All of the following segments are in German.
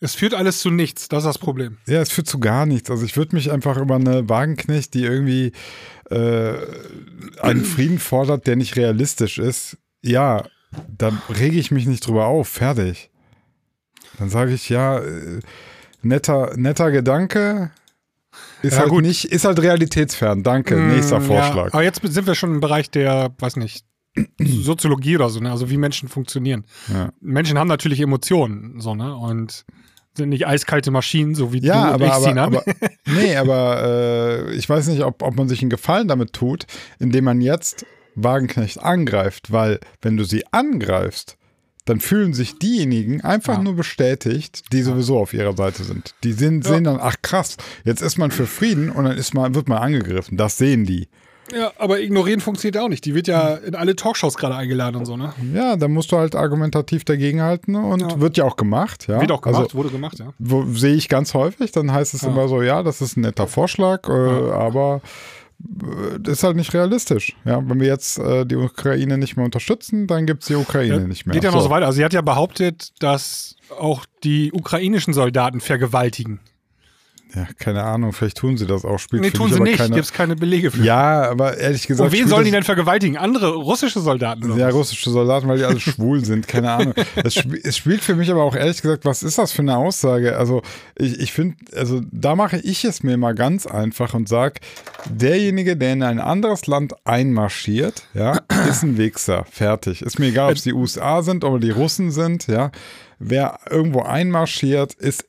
Es führt alles zu nichts, das ist das Problem. Ja, es führt zu gar nichts. Also ich würde mich einfach über eine Wagenknecht, die irgendwie äh, einen Frieden fordert, der nicht realistisch ist, ja, da rege ich mich nicht drüber auf. Fertig. Dann sage ich, ja, äh, netter, netter Gedanke. Ist Ja, halt gut. nicht, ist halt realitätsfern. Danke. Nächster Mm, Vorschlag. Ja, aber jetzt sind wir schon im Bereich der, weiß nicht, Soziologie oder so, ne? also wie Menschen funktionieren. Ja. Menschen haben natürlich Emotionen, so, ne? Und nicht eiskalte Maschinen, so wie Ja, du aber, ich aber, ne? aber nee, aber äh, ich weiß nicht, ob, ob man sich einen Gefallen damit tut, indem man jetzt Wagenknecht angreift, weil wenn du sie angreifst, dann fühlen sich diejenigen einfach Ja. nur bestätigt, die sowieso auf ihrer Seite sind. Die sehen, Ja. sehen dann, ach krass, jetzt ist man für Frieden und dann ist man, wird man angegriffen. Das sehen die. Ja, aber ignorieren funktioniert auch nicht. Die wird ja in alle Talkshows gerade eingeladen und so, ne? Ja, da musst du halt argumentativ dagegenhalten und Ja. wird ja auch gemacht. Ja? Wird auch gemacht, Also, wurde gemacht, ja. sehe ich ganz häufig, dann heißt es Ja. immer so, ja, das ist ein netter Vorschlag, äh, aber äh, das ist halt nicht realistisch. Ja, wenn wir jetzt äh, die Ukraine nicht mehr unterstützen, dann gibt es die Ukraine nicht mehr. Geht ja noch so weiter. Also sie hat ja behauptet, dass auch die ukrainischen Soldaten vergewaltigen. Ja, keine Ahnung, vielleicht tun sie das auch. Spielt Nee, tun sie aber nicht. Keine, Gibt es keine Belege für. ja, aber ehrlich gesagt. Und wen sollen die denn vergewaltigen? Andere russische Soldaten? Ja, russische Soldaten, weil die alle schwul sind, keine Ahnung. Es, sp es spielt für mich aber auch ehrlich gesagt, was ist das für eine Aussage? Also ich, ich finde, also da mache ich es mir mal ganz einfach und sage, derjenige, der in ein anderes Land einmarschiert, ja, ist ein Wichser, fertig. Ist mir egal, ob es die USA sind oder die Russen sind, ja. Wer irgendwo einmarschiert, ist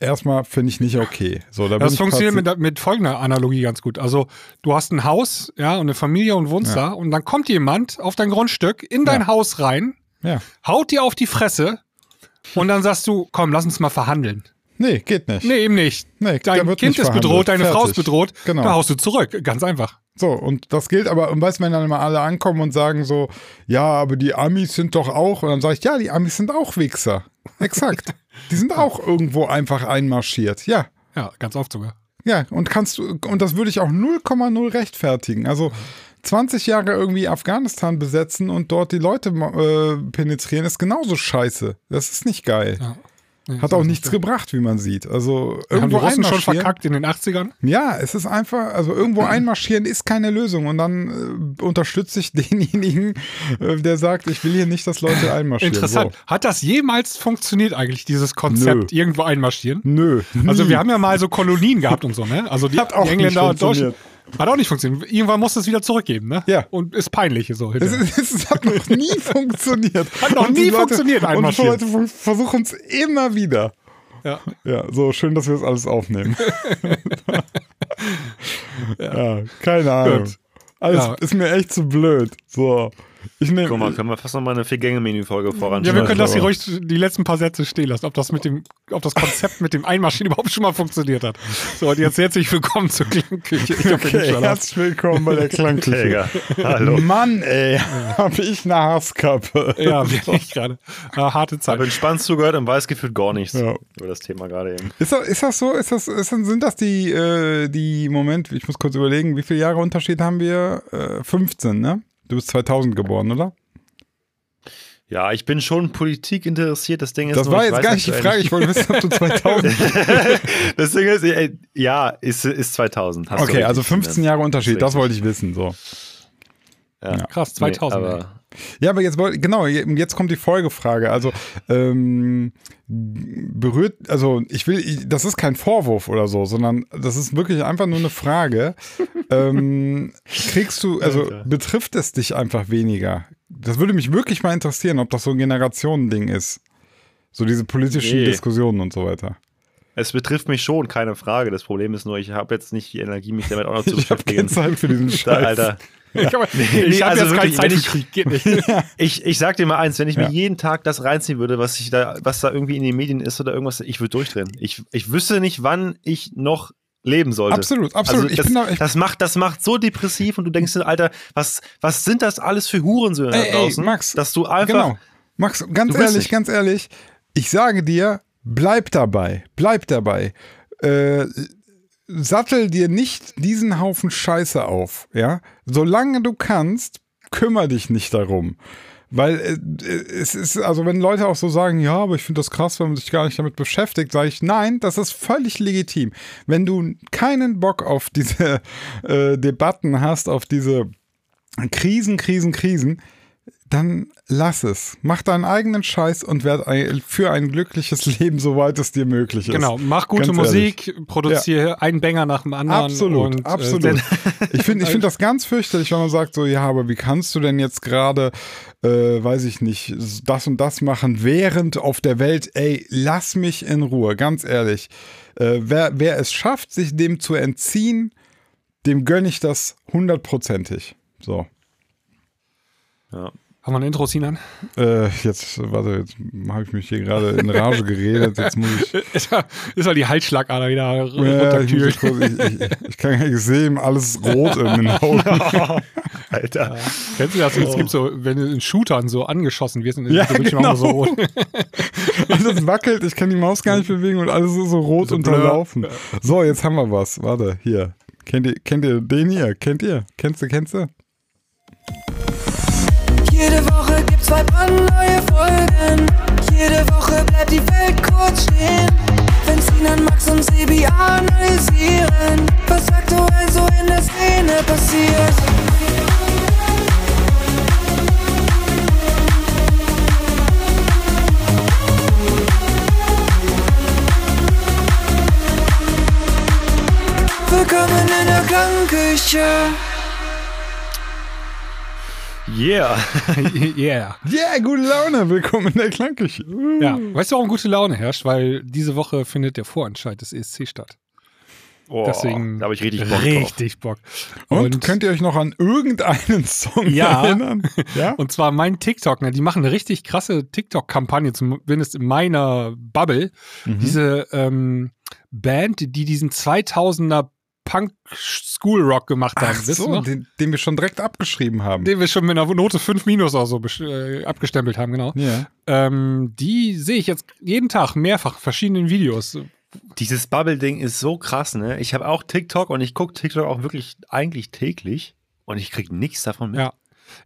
erstmal, finde ich, nicht okay. So, da Das funktioniert mit, mit folgender Analogie ganz gut. Also, du hast ein Haus, ja, und eine Familie und wohnst da, und dann kommt jemand auf dein Grundstück in dein Ja. Haus rein, Ja. haut dir auf die Fresse, und dann sagst du, komm, lass uns mal verhandeln. Nee, geht nicht. Nee, eben nicht. Nee, Dein Kind nicht ist verhandelt. bedroht, deine Frau ist Fertig. bedroht, Genau. da haust du zurück. Ganz einfach. So, und das gilt aber, und weißt du, wenn dann immer alle ankommen und sagen so, ja, aber die Amis sind doch auch, und dann sage ich, ja, die Amis sind auch Wichser. Exakt. die sind auch irgendwo einfach einmarschiert. Ja. Ja, ganz oft sogar. Ja, und kannst du, und das würde ich auch 0,0 rechtfertigen. Also 20 Jahre irgendwie Afghanistan besetzen und dort die Leute äh, penetrieren, ist genauso scheiße. Das ist nicht geil. Ja. Hat so auch nichts gebracht, wie man sieht. Also Haben die irgendwo Russen schon verkackt in den 80ern? Ja, es ist einfach, also irgendwo einmarschieren ist keine Lösung. Und dann äh, unterstütze ich denjenigen, äh, der sagt, ich will hier nicht, dass Leute einmarschieren. Interessant. Hat das jemals funktioniert eigentlich, dieses Konzept, Nö. irgendwo einmarschieren? So. Nö. Also nie. wir haben ja mal so Kolonien gehabt und so, ne? Also die, Hat auch die Engländer nicht und Deutschen. Hat auch nicht funktioniert. Irgendwann musst du es wieder zurückgeben, ne? Ja. Und ist peinlich so. es, ist, es hat noch nie funktioniert. Hat noch nie Leute, funktioniert, Und die. Leute ver- versuchen es immer wieder. Ja. Ja, so schön, dass wir das alles aufnehmen. ja. keine Ahnung. Gut. Alles Ja. ist mir echt zu blöd. So. Ich nehme. Guck mal, können wir fast noch mal eine Vier-Gänge-Menü-Folge voran. Ja, wir können das hier ruhig die letzten paar Sätze stehen lassen, ob das mit dem, ob das Konzept mit dem Einmarschieren überhaupt schon mal funktioniert hat. So, und jetzt herzlich willkommen zur Klangküche. Ich Okay, herzlich willkommen bei der Klangküche. Hallo. Mann, ey, hab ich eine Hasskappe. Ja, wirklich gerade. Harte Zeit. Habe entspannt zugehört und weiß gefühlt gar nichts Ja. über das Thema gerade eben. Ist das, ist das so? Ist das, ist, sind das die, äh, die Moment, ich muss kurz überlegen, wie viele Jahre Unterschied haben wir? Äh, 15, ne? Du bist 2000 geboren, oder? Ja, ich bin schon Politik interessiert. Das Ding ist Das nur, war jetzt gar nicht die Frage. Ich wollte wissen, ob du 2000. Das Ding ist, ey, ja, ist, ist 2000. Hast okay, also 15 Jahre Unterschied, das wollte ich wissen. So. Ja. Krass, 2000. Nee, aber Ja, aber jetzt genau, jetzt kommt die Folgefrage. Also, ähm, berührt, also ich will, ich, das ist kein Vorwurf oder so, sondern das ist wirklich einfach nur eine Frage. ähm, kriegst du, also Alter. betrifft es dich einfach weniger? Das würde mich wirklich mal interessieren, ob das so ein Generationending ist. So diese politischen Nee. Diskussionen und so weiter. Es betrifft mich schon, keine Frage. Das Problem ist nur, ich habe jetzt nicht die Energie, mich damit auch noch zu Ich habe keine beschäftigen. Zeit für diesen Da, Scheiß. Alter, nee, ich habe also jetzt keine wirklich, Zeit wenn für ich- Krieg. Geht nicht. ich, ich sag dir mal eins, wenn ich Ja. mir jeden Tag das reinziehen würde, was ich da, was da irgendwie in den Medien ist oder irgendwas, ich würde durchdrehen. Ich, ich wüsste nicht, wann ich noch leben sollte. Absolut, absolut. Also Ich das, da- das, macht, das macht so depressiv und du denkst dir, Alter, was, was sind das alles für Hurensöhne da Ey, ey, draußen? Max, dass du einfach. Genau. Max, ganz ehrlich, ganz ehrlich, ich sage dir, bleib dabei, bleib dabei. Äh, sattel dir nicht diesen Haufen Scheiße auf, ja? Solange du kannst, kümmere dich nicht darum. Weil äh, es ist, also wenn Leute auch so sagen, ja, aber ich finde das krass, wenn man sich gar nicht damit beschäftigt, sage ich, nein, das ist völlig legitim. Wenn du keinen Bock auf diese äh, Debatten hast, auf diese Krisen, Krisen, Krisen, dann lass es. Mach deinen eigenen Scheiß und werd ein, für ein glückliches Leben, soweit es dir möglich ist. Genau, mach gute Ganz Musik, produziere ja. einen Banger nach dem anderen. Absolut, und, absolut. Äh, ich finde ich find das ganz fürchterlich, wenn man sagt so, ja, aber wie kannst du denn jetzt gerade, äh, weiß ich nicht, das und das machen, während auf der Welt, ey, lass mich in Ruhe, ganz ehrlich. Äh, wer, wer es schafft, sich dem zu entziehen, dem gönne ich das hundertprozentig. So. Ja. Haben wir ein Intro, Sinan? Äh, jetzt, warte, jetzt habe ich mich hier gerade in Rage geredet. Jetzt muss ich. ist, ist die Halsschlagader wieder ja. Ich, ich, ich, ich, kann gar nicht sehen, alles rot in den Augen. Alter. Ja. Kennst du das? Es gibt so, wenn du in Shootern so angeschossen wirst, dann ja, ist genau. immer so rot. alles wackelt, ich kann die Maus gar nicht bewegen und alles ist so rot So unterlaufen. blöd. So, jetzt haben wir was. Warte, hier. Kennt ihr, kennt ihr den hier? Kennt ihr? Kennst du, kennst du? Jede Woche gibt's zwei brandneue Folgen. Jede Woche bleibt die Welt kurz stehen. Wenn Sinan, Max und Sebi analysieren, was aktuell so in der Szene passiert. Willkommen in der Klangküche. Yeah. yeah. Yeah, gute Laune. Willkommen in der Klangküche. Ja. Weißt du, warum gute Laune herrscht? Weil diese Woche findet der Vorentscheid des ESC statt. Oh, Deswegen da habe ich richtig Bock drauf. Richtig Bock. Und, könnt ihr euch noch an irgendeinen Song Ja. erinnern? Ja. Und zwar mein TikTok, ne? die machen eine richtig krasse TikTok-Kampagne, zumindest in meiner Bubble. Mhm. Diese ähm, Band, die diesen 2000er Punk School Rock gemacht haben. Ach so, den, den wir schon direkt abgeschrieben haben. Den wir schon mit einer Note 5 minus oder so äh, abgestempelt haben, genau. ja. Ähm, die sehe ich jetzt jeden Tag mehrfach, in verschiedenen Videos. Dieses Bubble-Ding ist so krass, ne? Ich habe auch TikTok und ich gucke TikTok auch wirklich eigentlich täglich und ich krieg nichts davon mit. Ja.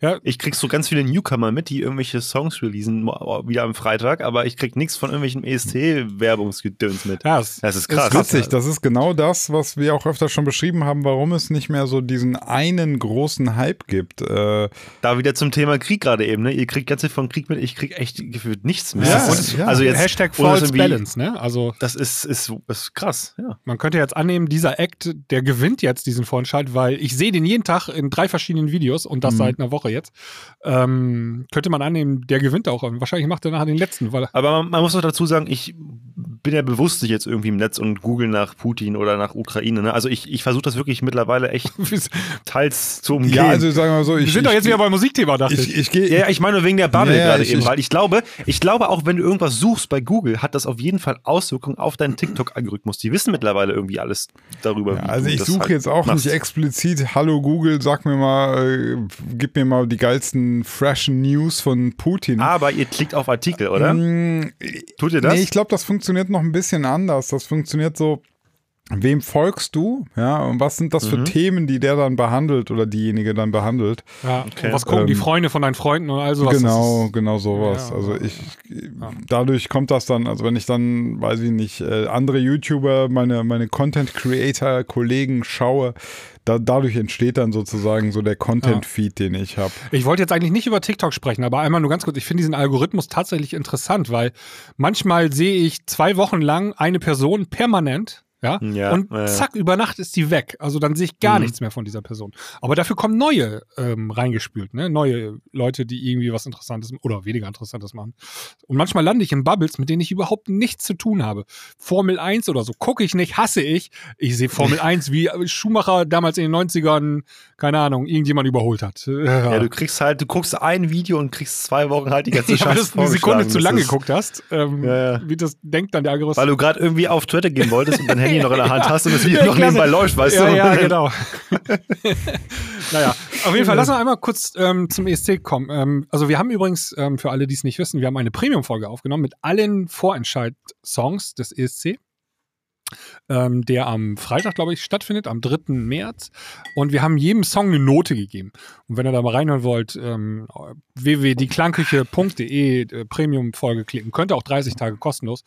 Ja, Ich krieg so ganz viele Newcomer mit, die irgendwelche Songs releasen, mo- wieder am Freitag, aber ich krieg nichts von irgendwelchen ESC-Werbungsgedöns mit. ja es, Das ist krass. Witzig, das ist genau das, was wir auch öfter schon beschrieben haben, warum es nicht mehr so diesen einen großen Hype gibt. Äh, Da wieder zum Thema Krieg gerade eben, ne? Ihr kriegt ganz viel von Krieg mit, ich krieg echt gefühlt nichts mehr. Ja, Und ja. Also jetzt, Hashtag das False Balance, ne? Also Das ist, ist, ist krass, ja. man könnte jetzt annehmen, dieser Act, der gewinnt jetzt diesen Vorentscheid, weil ich sehe den jeden Tag in drei verschiedenen Videos und das seit einer Woche jetzt. Ähm, könnte man annehmen, der gewinnt auch. Wahrscheinlich macht er nachher den letzten, weil Aber man, man muss doch dazu sagen, ich bin ja bewusst nicht jetzt irgendwie im Netz und google nach Putin oder nach Ukraine. Ne? Also ich, ich versuche das wirklich mittlerweile echt teils zu umgehen. ja, also sagen wir mal so, ich, wir sind doch ich, jetzt wieder beim Musikthema, dachte ich. ich, ich gehe. Ja, ich meine nur wegen der Bubble Ja, gerade ich- eben, ich- weil ich glaube, ich glaube auch, wenn du irgendwas suchst bei Google, hat das auf jeden Fall Auswirkungen auf deinen TikTok-Algorithmus. Die wissen mittlerweile irgendwie alles darüber. Ja, wie also du ich suche halt jetzt auch machst. nicht explizit, hallo Google, sag mir mal, äh, gib mir mal die geilsten freshen News von Putin. Aber ihr klickt auf Artikel, oder? Mm, Tut ihr das? Nee, ich glaube, das funktioniert noch ein bisschen anders. Das funktioniert so, wem folgst du? Ja, und was sind das Mhm. für Themen, die der dann behandelt oder diejenige dann behandelt? Ja, Okay. und was gucken die Ähm, Freunde von deinen Freunden und all sowas. genau, genau sowas. Ja, also ich, dadurch kommt das dann, also wenn ich dann, weiß ich nicht, äh, andere YouTuber, meine, meine Content-Creator-Kollegen schaue, da, dadurch entsteht dann sozusagen so der Content-Feed, den ich habe. Ich wollte jetzt eigentlich nicht über TikTok sprechen, aber einmal nur ganz kurz. Ich finde diesen Algorithmus tatsächlich interessant, weil manchmal sehe ich zwei Wochen lang eine Person permanent. Ja, Ja, und ja, ja. zack, über Nacht ist die weg. Also dann sehe ich gar Mhm. nichts mehr von dieser Person. Aber dafür kommen neue ähm, reingespült, ne? Neue Leute, die irgendwie was Interessantes oder weniger Interessantes machen. Und manchmal lande ich in Bubbles, mit denen ich überhaupt nichts zu tun habe. Formel 1 oder so gucke ich nicht, hasse ich. Ich sehe Formel 1, wie Schumacher damals in den 90ern, keine Ahnung, irgendjemand überholt hat. Ja, du kriegst halt, du guckst ein Video und kriegst zwei Wochen halt die ganze Ja, weil Scheiße du eine Sekunde zu ist- geguckt hast, ähm, wie das denkt dann der Algorithmus. Weil du gerade irgendwie auf Twitter gehen wolltest und dein Handy noch in der Hand hast und das Video noch nebenbei läuft, weißt du? ja, genau. naja, auf jeden Fall, lass uns einmal kurz ähm, zum ESC kommen. Ähm, also wir haben übrigens, ähm, für alle, die es nicht wissen, wir haben eine Premium-Folge aufgenommen mit allen Vorentscheid-Songs des ESC. Ähm, der am Freitag, glaube ich, stattfindet, am 3. März. Und wir haben jedem Song eine Note gegeben. Und wenn ihr da mal reinhören wollt, ähm, www.dieklangküche.de äh, Premium-Folge klicken. Könnt ihr auch 30 Tage kostenlos.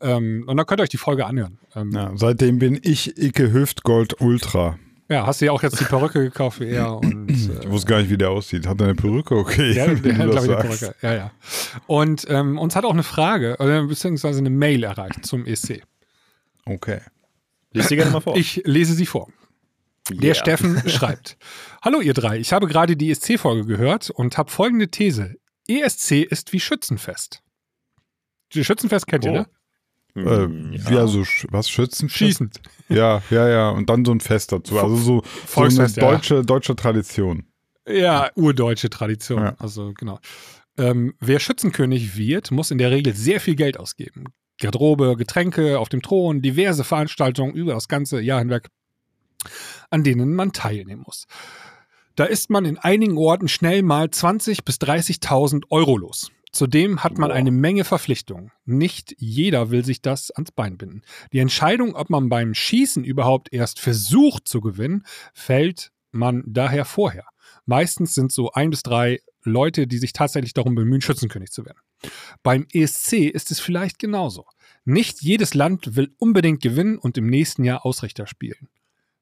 Ähm, und dann könnt ihr euch die Folge anhören. Ähm, Ja, seitdem bin ich Icke Hüftgold Ultra. ja, hast du ja auch jetzt die Perücke gekauft wie er. Und, Ich äh, wusste gar nicht, wie der aussieht. Hat er eine Perücke? Okay. Ja, der du hat, glaube ich, eine. Perücke. Ja, ja. Und ähm, uns hat auch eine Frage, äh, beziehungsweise eine Mail erreicht zum ESC. Okay. Lies dir gerne mal vor. Ich lese sie vor. Der Yeah. Steffen schreibt: Hallo ihr drei, ich habe gerade die ESC-Folge gehört und habe folgende These. ESC ist wie Schützenfest. Die Schützenfest kennt ihr, Oh. ne? Äh, Hm, Wie also, sch- was, Schützen? Schießen. Ja, ja, ja. Und dann so ein Fest dazu. Also so, so eine Volksfest, ja. deutsche, deutsche Tradition. Ja, urdeutsche Tradition. Ja. Also genau. Ähm, wer Schützenkönig wird, muss in der Regel sehr viel Geld ausgeben. Garderobe, Getränke auf dem Thron, diverse Veranstaltungen über das ganze Jahr hinweg, an denen man teilnehmen muss. Da ist man in einigen Orten schnell mal 20.000 bis 30.000 Euro los. Zudem hat man eine Menge Verpflichtungen. Nicht jeder will sich das ans Bein binden. Die Entscheidung, ob man beim Schießen überhaupt erst versucht zu gewinnen, fällt man daher vorher. Meistens sind so ein bis drei Leute, die sich tatsächlich darum bemühen, Schützenkönig zu werden. Beim ESC ist es vielleicht genauso. Nicht jedes Land will unbedingt gewinnen und im nächsten Jahr Ausrichter spielen.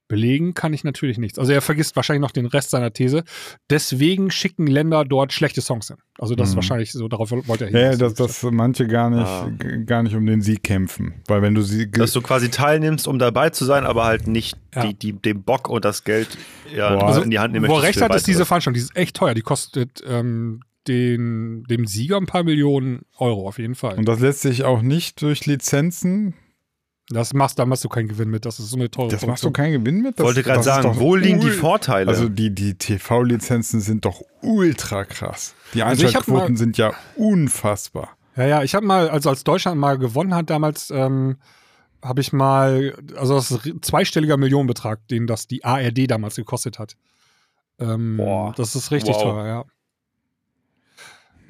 Belegen kann ich natürlich nichts. Also er vergisst wahrscheinlich noch den Rest seiner These. Deswegen schicken Länder dort schlechte Songs hin. Also das ist Mhm. wahrscheinlich so, darauf wollte er Ja, ja, dass, dass manche gar nicht, Ah. gar nicht um den Sieg kämpfen. Weil wenn du sie. Dass du quasi teilnimmst, um dabei zu sein, aber halt nicht Ja. die, die, den Bock und das Geld ja, also, in die Hand nehmen Wo er recht hat, ist diese. Veranstaltung. Die ist echt teuer. Die kostet ähm, den, dem Sieger ein paar Millionen Euro auf jeden Fall. und das lässt sich auch nicht durch Lizenzen. Das machst, da machst du keinen Gewinn mit. Das ist so eine teure Das machst du Produktion. keinen Gewinn mit? Ich Das, wollte gerade sagen, wo liegen die Vorteile? Also die, die TV-Lizenzen sind doch ultra krass. Die Also Einschaltquoten mal- sind ja unfassbar. Ja, ja, ich habe mal, also als Deutschland mal gewonnen hat damals, ähm, habe ich mal, also das ist ein zweistelliger Millionenbetrag, den das die ARD damals gekostet hat. Ähm, Boah. Das ist richtig Wow. teuer, ja.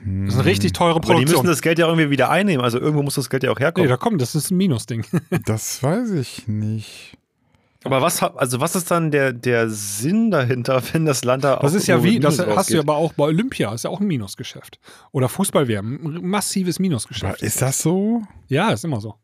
Das ist eine richtig teure aber die müssen Produktion. das Geld ja irgendwie wieder einnehmen. Also irgendwo muss das Geld ja auch Nee, herkommen. da kommt, das ist ein Minusding. Das weiß ich nicht. aber was, also was ist dann der, der Sinn dahinter, wenn das Land da Das ist ja wie, das hast du ja aber auch bei Olympia, ist ja auch ein Minusgeschäft. Oder Fußball-WM, ein massives Aber Minusgeschäft. ist das so? Ja, ist immer so.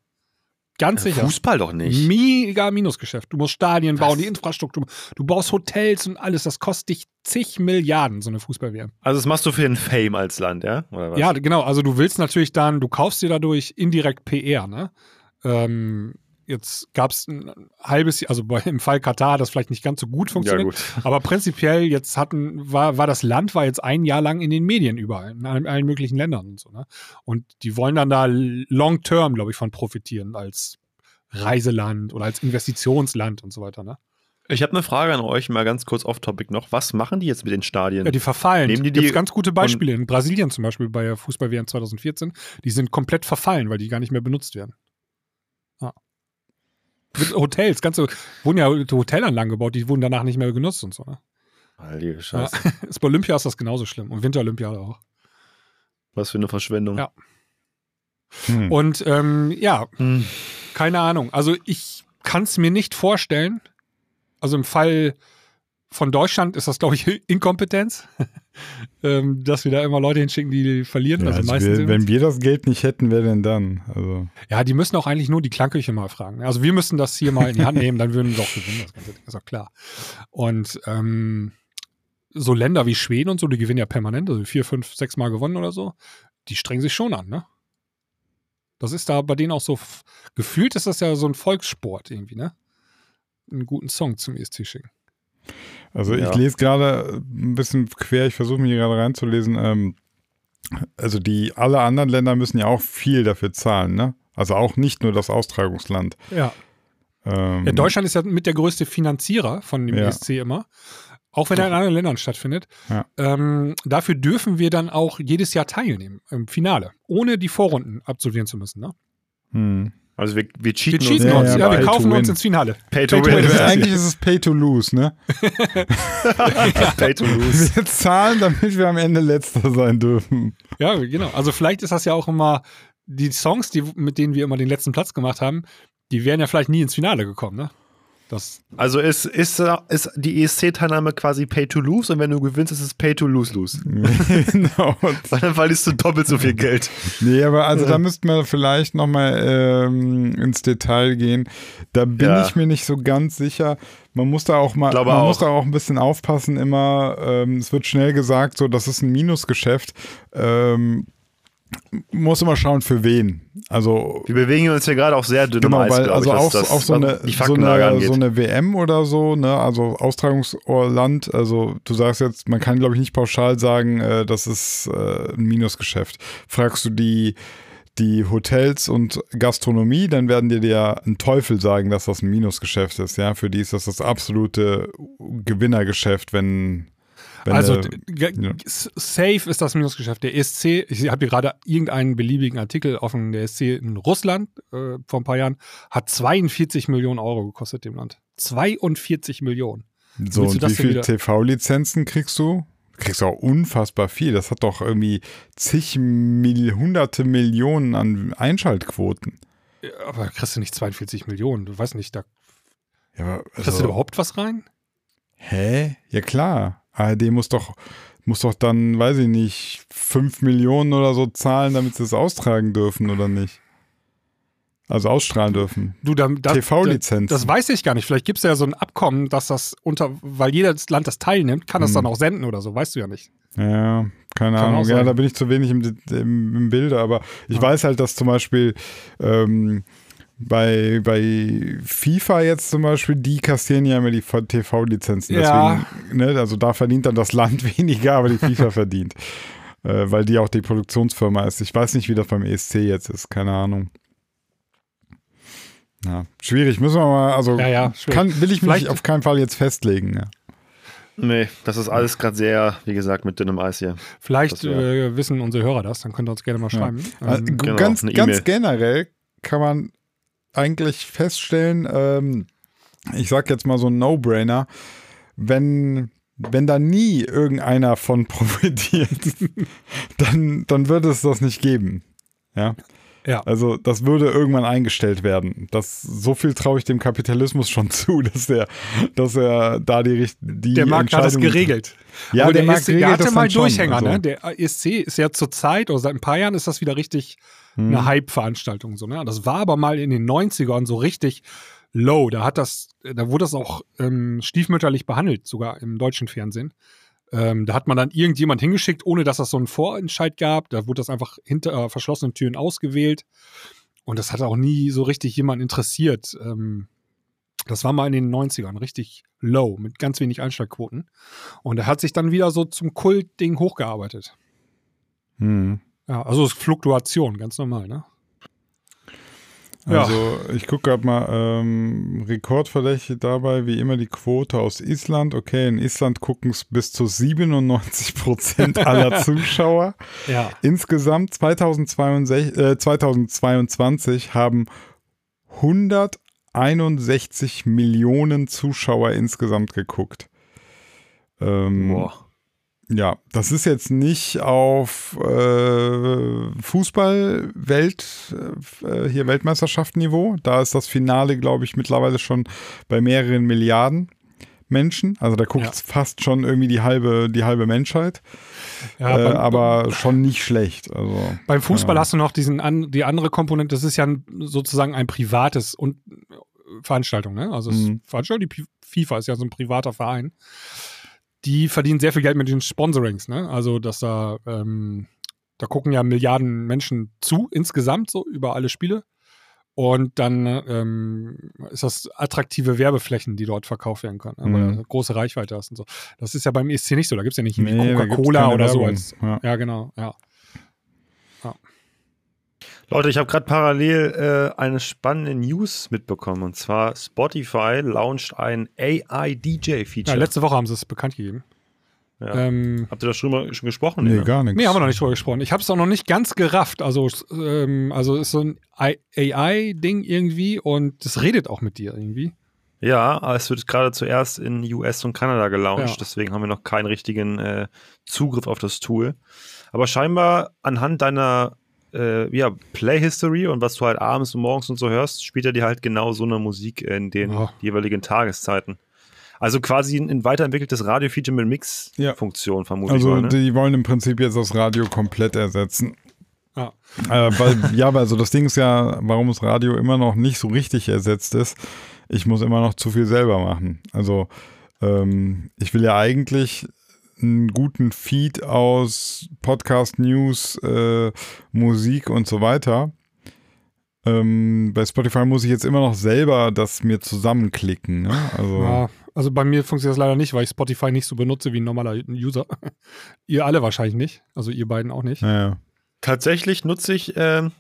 Ganz sicher. Fußball doch nicht. Mega Minusgeschäft. Du musst Stadien Was? bauen, die Infrastruktur. Du baust Hotels und alles. Das kostet dich zig Milliarden, so eine Fußball-WM. Also das machst du für den Fame als Land, ja? Oder was? Ja, genau. Also du willst natürlich dann, du kaufst dir dadurch indirekt PR, ne? Ähm, jetzt gab es ein halbes Jahr, also bei, im Fall Katar hat das vielleicht nicht ganz so gut ja funktioniert. gut. Aber prinzipiell jetzt hatten, war, war das Land war jetzt ein Jahr lang in den Medien überall, in allen, allen möglichen Ländern und so, ne? Und die wollen dann da long term, glaube ich, von profitieren als Reiseland oder als Investitionsland und so weiter, ne? Ich habe eine Frage an euch, mal ganz kurz off-topic noch. Was machen die jetzt mit den Stadien? Ja, die verfallen. Nehmen die Gibt's die ganz gute Beispiele. In Brasilien zum Beispiel bei der Fußball-WM 2014. Die sind komplett verfallen, weil die gar nicht mehr benutzt werden. Ja. Mit Hotels, ganze, wurden ja Hotelanlagen gebaut, die wurden danach nicht mehr genutzt und so. Ne? Heilige Ja. Scheiße. Ist bei Olympia ist das genauso schlimm und Winterolympiade auch. Was für eine Verschwendung. Ja. Hm. Und ähm, ja, Hm. keine Ahnung. Also ich kann es mir nicht vorstellen. Also im Fall von Deutschland ist das, glaube ich, Inkompetenz, ähm, dass wir da immer Leute hinschicken, die verlieren. Ja, also also meistens wir, wenn wir das Geld nicht hätten, wer denn dann? Also, Ja, die müssen auch eigentlich nur die Klangküche mal fragen. Also wir müssen das hier mal in die Hand nehmen, dann würden wir doch gewinnen, das ganze ist auch klar. Und ähm, so Länder wie Schweden und so, die gewinnen ja permanent, also vier, fünf, sechs Mal gewonnen oder so, die strengen sich schon an, ne? Das ist da bei denen auch so, gefühlt ist das ja so ein Volkssport irgendwie, ne? Einen guten Song zum ESC schicken. Also Ja. ich lese gerade ein bisschen quer, ich versuche mich hier gerade reinzulesen. Ähm, also die alle anderen Länder müssen ja auch viel dafür zahlen, ne? Also auch nicht nur das Austragungsland. Ja. Ähm, ja. Deutschland ist ja mit der größte Finanzierer von dem Ja. ESC immer. Auch wenn er in anderen Ländern stattfindet. Ja. Ähm, dafür dürfen wir dann auch jedes Jahr teilnehmen im Finale, ohne die Vorrunden absolvieren zu müssen. Ne? hm. Also wir, wir Wir cheaten, cheaten Ja, uns, ja, ja, wir pay to kaufen uns win. ins Finale. Pay to Pay to win. win. Eigentlich ist es Pay to Lose, ne? Pay to lose. Wir zahlen, damit wir am Ende letzter sein dürfen. Ja, genau. Also vielleicht ist das ja auch immer die Songs, die, mit denen wir immer den letzten Platz gemacht haben, die wären ja vielleicht nie ins Finale gekommen, ne? Das also ist, ist, ist die ESC-Teilnahme quasi Pay to Lose und wenn du gewinnst, ist es Pay to Lose-Lose. genau. Weil dann verlierst du doppelt so viel Geld. Nee, aber also ja. da müssten wir vielleicht nochmal ähm, ins Detail gehen. Da bin ja. ich mir nicht so ganz sicher. Man muss da auch mal, man auch. muss da auch ein bisschen aufpassen immer. Ähm, es wird schnell gesagt, so, das ist ein Minusgeschäft. Ähm, muss immer schauen, für wen. Also wir bewegen uns hier gerade auch sehr dünn genau, weil, also ich, auch, das, auch so, eine, so, eine, so eine WM oder so, ne, also Austragungsland, also du sagst jetzt, man kann glaube ich nicht pauschal sagen, äh, das ist äh, ein Minusgeschäft. Fragst du die die Hotels und Gastronomie, dann werden dir ja ein Teufel sagen, dass das ein Minusgeschäft ist. Ja, für die ist das das absolute Gewinnergeschäft, wenn wenn also ja. safe ist das Minusgeschäft. Der ESC, ich habe hier gerade irgendeinen beliebigen Artikel offen, der ESC in Russland äh, vor ein paar Jahren hat 42 Millionen Euro gekostet dem Land. 42 Millionen. So, und wie viele TV-Lizenzen kriegst du? Kriegst du auch unfassbar viel. Das hat doch irgendwie zig, Mil hunderte Millionen an Einschaltquoten. Ja, aber kriegst du nicht 42 Millionen? Du weißt nicht, da. Ja, aber, also, kriegst du da überhaupt was rein? Hä? Ja, klar. ARD muss doch, muss doch dann, weiß ich nicht, 5 Millionen oder so zahlen, damit sie es austragen dürfen, oder nicht? Also ausstrahlen dürfen. Du, TV-Lizenz. Das, das, weiß ich gar nicht. Vielleicht gibt es ja so ein Abkommen, dass das unter, weil jedes Land das teilnimmt, kann das hm. dann auch senden oder so, weißt du ja nicht. Ja, keine kann Ahnung. Ja, da bin ich zu wenig im, im, im Bilde, aber ich ja. weiß halt, dass zum Beispiel ähm, bei, bei FIFA jetzt zum Beispiel, die kassieren ja immer die TV-Lizenzen. Ja. ne, also da verdient dann das Land weniger, aber die FIFA verdient. Äh, weil die auch die Produktionsfirma ist. Ich weiß nicht, wie das beim ESC jetzt ist, keine Ahnung. Ja, schwierig, müssen wir mal, also ja, ja, kann, will ich mich Vielleicht auf keinen Fall jetzt festlegen. Ja. Nee, das ist alles gerade sehr, wie gesagt, mit dünnem Eis hier. Vielleicht äh, wissen unsere Hörer das, dann könnt ihr uns gerne mal schreiben. Ja. Ähm, genau, ganz, ganz generell kann man eigentlich feststellen, ähm, ich sag jetzt mal so ein No-Brainer, wenn, wenn da nie irgendeiner von profitiert, dann, dann würde es das nicht geben. Ja. Ja. Also das würde irgendwann eingestellt werden. Das, so viel traue ich dem Kapitalismus schon zu, dass er, dass er da die, die Der Markt hat das geregelt. Ja, Aber der, der Markt ESC, der hatte mal Durchhänger. Also. Ne? Der ESC ist ja zur Zeit, oder seit ein paar Jahren ist das wieder richtig hm. eine Hype-Veranstaltung. So, ne? Das war aber mal in den 90ern so richtig low. Da hat das, da wurde das auch ähm, stiefmütterlich behandelt, sogar im deutschen Fernsehen. Ähm, da hat man dann irgendjemand hingeschickt, ohne dass das so einen Vorentscheid gab. Da wurde das einfach hinter äh, verschlossenen Türen ausgewählt. Und das hat auch nie so richtig jemand interessiert. Ähm, das war mal in den 90ern richtig low, mit ganz wenig Einschlagquoten. Und er hat sich dann wieder so zum Kultding hochgearbeitet. Hm. Ja, also ist Fluktuation, ganz normal, ne? Also ja. ich gucke gerade mal, ähm, rekordverdächtig dabei, wie immer die Quote aus Island. Okay, in Island gucken es bis zu 97 Prozent aller Zuschauer. Ja. Insgesamt 2022, äh, 2022 haben 161 Millionen Zuschauer insgesamt geguckt. Ähm, Boah. Ja, das ist jetzt nicht auf äh, Fußball Welt äh, hier Weltmeisterschaftsniveau. Da ist das Finale, glaube ich, mittlerweile schon bei mehreren Milliarden Menschen. Also da guckt ja. fast schon irgendwie die halbe die halbe Menschheit. Ja, äh, aber schon nicht schlecht. Also, beim Fußball ja. hast du noch diesen an, die andere Komponente. Das ist ja sozusagen ein privates und Veranstaltung. Ne? Also mhm. Veranstaltung, die FIFA ist ja so ein privater Verein die verdienen sehr viel Geld mit den Sponsorings, ne? Also, dass da, ähm, da gucken ja Milliarden Menschen zu, insgesamt so über alle Spiele. Und dann ähm, ist das attraktive Werbeflächen, die dort verkauft werden können, weil mhm. große Reichweite hast und so. Das ist ja beim ESC nicht so. Da gibt es ja nicht nee, Coca-Cola oder Werbung. so. Als, ja. ja. genau, ja. Leute, ich habe gerade parallel äh, eine spannende News mitbekommen. Und zwar Spotify launcht ein AI-DJ-Feature. Ja, letzte Woche haben sie es bekannt gegeben. Ja. Ähm, Habt ihr da schon, mal, schon gesprochen? Nee, gar nichts. Nee, haben wir noch nicht drüber gesprochen. Ich habe es auch noch nicht ganz gerafft. Also, ähm, also ist so ein AI-Ding irgendwie und das redet auch mit dir irgendwie. Ja, es wird gerade zuerst in US und Kanada gelauncht, ja. deswegen haben wir noch keinen richtigen äh, Zugriff auf das Tool. Aber scheinbar anhand deiner äh, ja, Play History und was du halt abends und morgens und so hörst, spielt er dir halt genau so eine Musik in den Ja. jeweiligen Tageszeiten. Also quasi ein, ein weiterentwickeltes Radio-Feature mit Mix-Funktion, vermutlich. Also mal, ne? die wollen im Prinzip jetzt das Radio komplett ersetzen. Ja. Äh, weil, ja, weil also das Ding ist ja, warum das Radio immer noch nicht so richtig ersetzt ist. Ich muss immer noch zu viel selber machen. Also ähm, ich will ja eigentlich einen guten Feed aus Podcast, News, äh, Musik und so weiter. Ähm, bei Spotify muss ich jetzt immer noch selber das mir zusammenklicken. Ne? Also, Ja, also bei mir funktioniert das leider nicht, weil ich Spotify nicht so benutze wie ein normaler User. ihr alle wahrscheinlich nicht. Also ihr beiden auch nicht. naja. Tatsächlich nutze ich ähm,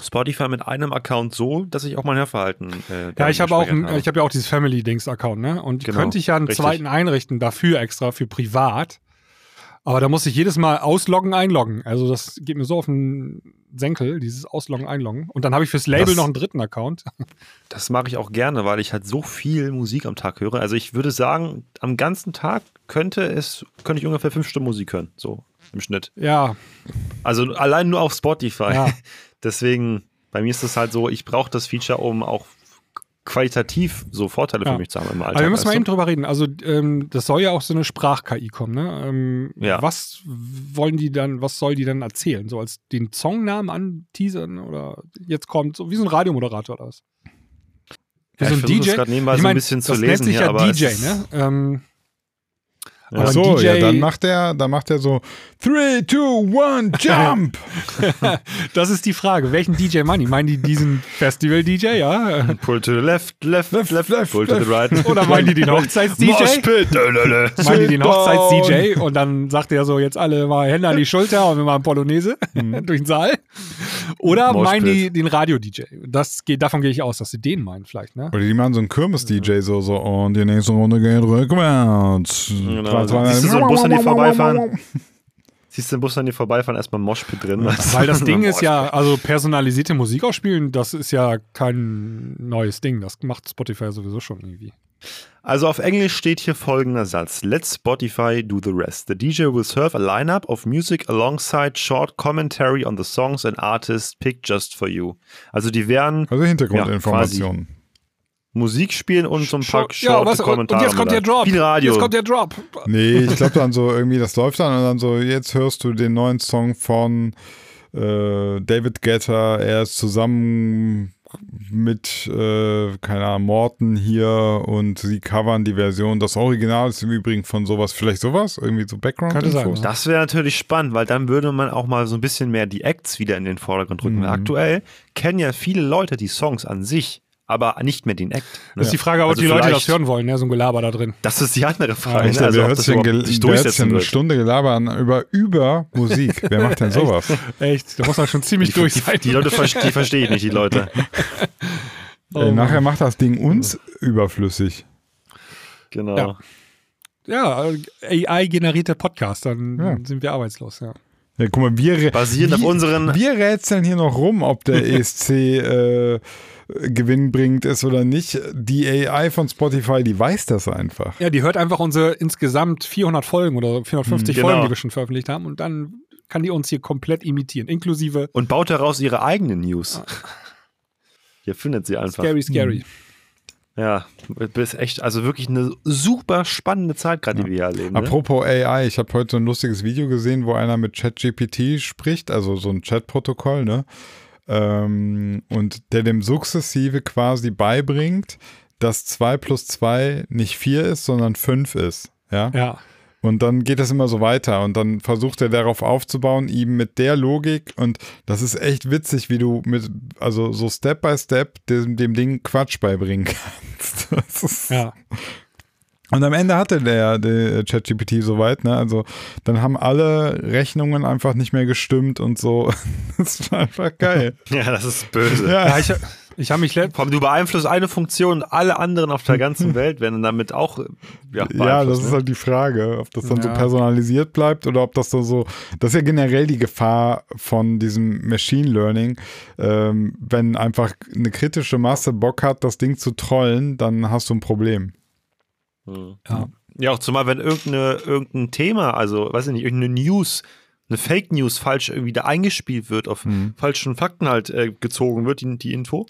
Spotify mit einem Account so, dass ich auch mein Hörverhalten. Äh, Ja, ich habe auch, ein- ich habe ja auch dieses Family-Dings-Account, ne? Und Genau, könnte ich ja einen richtig. zweiten einrichten dafür extra für privat. Aber da muss ich jedes Mal ausloggen, einloggen. Also das geht mir so auf den Senkel, dieses Ausloggen, einloggen. Und dann habe ich fürs Label Das- noch einen dritten Account. Das mache ich auch gerne, weil ich halt so viel Musik am Tag höre. Also ich würde sagen, am ganzen Tag könnte es, könnte ich ungefähr fünf Stunden Musik hören, so im Schnitt. Ja, Also allein nur auf Spotify. Ja. Deswegen, bei mir ist es halt so, ich brauche das Feature, um auch qualitativ so Vorteile Ja. für mich zu haben im Alltag. aber wir müssen mal eben drüber reden. Also ähm, das soll ja auch so eine Sprach-KI kommen, ne? Ähm, Ja. Was wollen die dann, was soll die dann erzählen? So als den Songnamen anteasern oder jetzt kommt, so wie so ein Radiomoderator oder was? Wie Ja, so ich ein versuche DJ. gerade nebenbei Ich so mein, ein bisschen zu lesen nennt sich hier, ja aber DJ, ne? Ähm. Ach so, DJ ja, dann macht er, dann macht er so 3, 2, 1, jump! das ist die Frage. Welchen DJ meinen die? Meinen die diesen Festival-DJ, ja? Pull to the left, left, left, Left, left, pull to the right. Oder meinen die den Hochzeits-DJ? Meinen die den Hochzeits-DJ? Und dann sagt er so, jetzt alle mal Hände an die Schulter und wir machen Polonaise durch den Saal. Oder Moshpit. meinen die den Radio-DJ? Das geht, davon gehe ich aus, dass sie den meinen vielleicht, ne? Oder die machen so einen Kirmes-DJ so, so, und die nächste Runde geht rückwärts. Genau. Siehst du so einen Bus an dir vorbeifahren? Siehst du den Bus an dir vorbeifahren, erstmal Moshpit drin. Weil das Ding ist ja, also personalisierte Musik ausspielen, das ist ja kein neues Ding. Das macht Spotify sowieso schon irgendwie. Also auf Englisch steht hier folgender Satz. Let Spotify do the rest. The DJ will serve a lineup of music alongside short commentary on the songs and artists picked just for you. Also die werden Also Hintergrundinformationen. Musik spielen und so ein paar ja, short was, und, Kommentare. und jetzt kommt der. Drop. Radio. Jetzt kommt der Drop. nee, ich glaube dann so irgendwie, das läuft dann und dann so, jetzt hörst du den neuen Song von äh, David Guetta, er ist zusammen mit, äh, keine Ahnung, Morton hier und sie covern die Version. Das Original ist im Übrigen von sowas, vielleicht sowas, irgendwie so background Könnte sein, ja. Das wäre natürlich spannend, weil dann würde man auch mal so ein bisschen mehr die Acts wieder in den Vordergrund rücken. Mhm. Aktuell kennen ja viele Leute die Songs an sich, aber nicht mehr den Act. Das ist die Frage, ob Also die Leute das hören wollen, ne? so ein Gelaber da drin. Das ist die andere Frage. Alter, ne? also, wer hört sich denn eine. Stunde gelabern über, über Musik? Wer macht denn sowas? Echt, da muss man schon ziemlich Die, durch die, sein. die Leute die verstehe ich nicht, die Leute. Oh Ey, nachher macht das Ding uns überflüssig. Genau. Ja. Ja, AI-generierte Podcast, dann Ja. sind wir arbeitslos, ja. Ja, guck mal, wir, rä- Basierend auf wir- unseren- Wir rätseln hier noch rum, ob der ESC äh, gewinnbringend ist oder nicht. Die AI von Spotify, die weiß das einfach. Ja, die hört einfach unsere insgesamt 400 Folgen oder 450 Genau. Folgen, die wir schon veröffentlicht haben und dann kann die uns hier komplett imitieren, inklusive Und baut daraus ihre eigenen News. Hier findet sie einfach. Scary Scary. Ja, das ist echt, also wirklich eine super spannende Zeit gerade, die wir hier erleben. Ne? Apropos AI, ich habe heute so ein lustiges Video gesehen, wo einer mit ChatGPT spricht, also so ein Chatprotokoll, ne? Ähm, und der dem sukzessive quasi beibringt, dass 2 plus 2 nicht 4 ist, sondern 5 ist. Ja? Ja. Und dann geht es immer so weiter und dann versucht er darauf aufzubauen, ihm mit der Logik und das ist echt witzig, wie du mit, also so Step by Step dem, dem Ding Quatsch beibringen kannst. Das ist, Ja. Und am Ende hatte der, der ChatGPT soweit, ne? Also dann haben alle Rechnungen einfach nicht mehr gestimmt und so. Das war einfach geil. Ja, das ist böse. Ja, ja ich, ich habe mich allem, du beeinflusst eine Funktion, alle anderen auf der ganzen Welt werden damit auch äh, ja, Ja, das ist ne? halt die Frage, ob das dann so Ja. personalisiert bleibt oder ob das so so. Das ist ja generell die Gefahr von diesem Machine Learning. Ähm, wenn einfach eine kritische Masse Bock hat, das Ding zu trollen, dann hast du ein Problem. Mhm. Ja. Ja, auch zumal, wenn irgendeine, irgendein Thema, also weiß ich nicht, irgendeine News eine Fake News falsch irgendwie da eingespielt wird, auf Mhm. falschen Fakten halt äh, gezogen wird, die, die Info,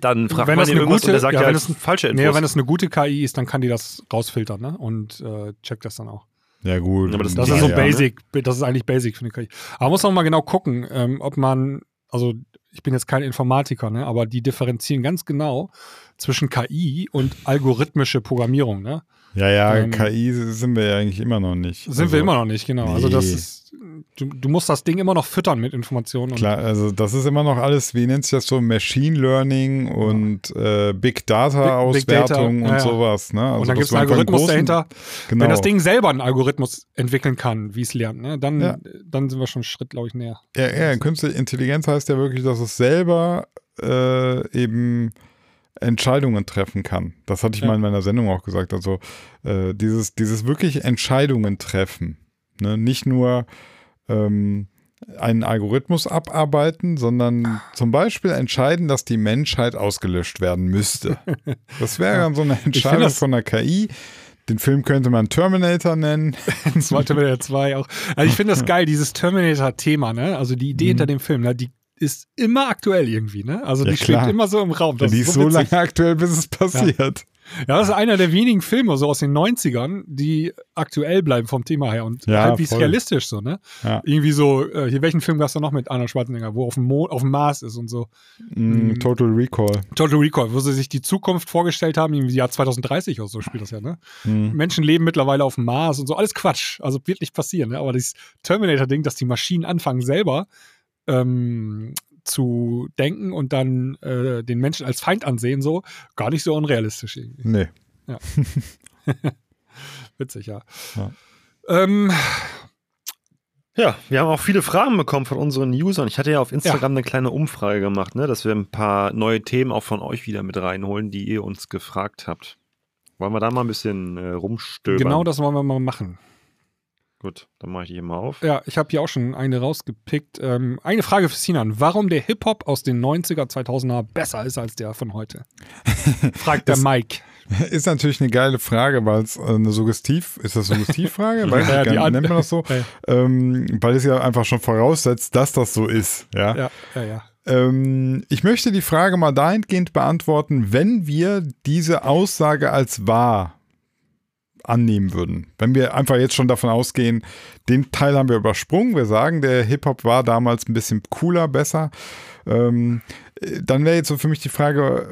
dann fragt wenn man das den eine irgendwas gute, und der sagt ja, ja, wenn halt das, falsche Infos. nee, wenn es eine gute KI ist, dann kann die das rausfiltern, ne? Und äh, checkt das dann auch. Ja, gut. Aber das- Das Ja, ist so ja, basic, das ist eigentlich basic für eine KI. Aber man muss auch mal genau gucken, ähm, ob man, also ich bin jetzt kein Informatiker, ne, aber die differenzieren ganz genau zwischen KI und algorithmische Programmierung, ne? Ja, ja, Ähm, KI sind wir ja eigentlich immer noch nicht. Sind also, wir immer noch nicht, genau. Also das nee. ist, du, du musst das Ding immer noch füttern mit Informationen. Und, Klar, also das ist immer noch alles, wie nennt sich das so, Machine Learning und äh, Big Data Big- Big Data, Auswertung und ja. sowas. Ne? Also und dann gibt es einen Algorithmus großen- dahinter. Genau. Wenn das Ding selber einen Algorithmus entwickeln kann, wie es lernt, ne, dann, Ja. dann sind wir schon einen Schritt, glaube ich, näher. Ja, ja, künstliche Intelligenz heißt ja wirklich, dass es selber äh, eben Entscheidungen treffen kann. Das hatte ich Ja. mal in meiner Sendung auch gesagt. Also äh, dieses, dieses wirklich Entscheidungen treffen. Ne? Nicht nur ähm, einen Algorithmus abarbeiten, sondern zum Beispiel entscheiden, dass die Menschheit ausgelöscht werden müsste. Das wäre dann so eine Entscheidung von der KI. Den Film könnte man Terminator nennen. Terminator 2 auch. Also ich finde das geil, dieses Terminator-Thema, ne? Also die Idee hinter dem Film, ne? die ist immer aktuell irgendwie, ne? Also. Ja, die schwebt klar. immer so im Raum. Das die ist so witzig. lange aktuell, bis es passiert. Ja, das ist einer der wenigen Filme so aus den 90ern, die aktuell bleiben vom Thema her und Ja, halbwegs realistisch so, ne? Ja. Irgendwie so, äh, hier, welchen Film gab es da noch mit Arnold Schwarzenegger, wo auf dem, Mo auf dem Mars ist und so. Mm, Total Recall. Total Recall, wo sie sich die Zukunft vorgestellt haben, irgendwie Jahr 2030 oder so spielt das ja, ne? Mhm. Menschen leben mittlerweile auf dem Mars und so, alles Quatsch. Also wird nicht passieren, ne? Aber dieses Terminator-Ding, dass die Maschinen anfangen selber ähm, zu denken und dann äh, den Menschen als Feind ansehen, so, gar nicht so unrealistisch irgendwie. Nee. Witzig, ja. Ja. Ähm, Ja, wir haben auch viele Fragen bekommen von unseren Usern. Ich hatte ja auf Instagram eine kleine Umfrage gemacht, ne, dass wir ein paar neue Themen auch von euch wieder mit reinholen, die ihr uns gefragt habt. Wollen wir da mal ein bisschen äh, rumstöbern? genau das wollen wir mal machen. Gut, dann mache ich die hier mal auf. Ja, ich habe hier auch schon eine rausgepickt. Ähm, eine Frage für Sinan. Warum der Hip-Hop aus den 90er, 2000er besser ist als der von heute? Fragt der Mike. Ist natürlich eine geile Frage, weil es äh, eine Suggestiv, ist das Suggestivfrage? Weiß Ja, ich gar nicht, nennt man das so? Ja. Ähm, weil es ja einfach schon voraussetzt, dass das so ist. Ja. Ja, ja, ja. Ähm, ich möchte die Frage mal dahingehend beantworten, wenn wir diese Aussage als wahr annehmen würden. Wenn wir einfach jetzt schon davon ausgehen, den Teil haben wir übersprungen, wir sagen, der Hip-Hop war damals ein bisschen cooler, besser, ähm, äh, dann wäre jetzt so für mich die Frage,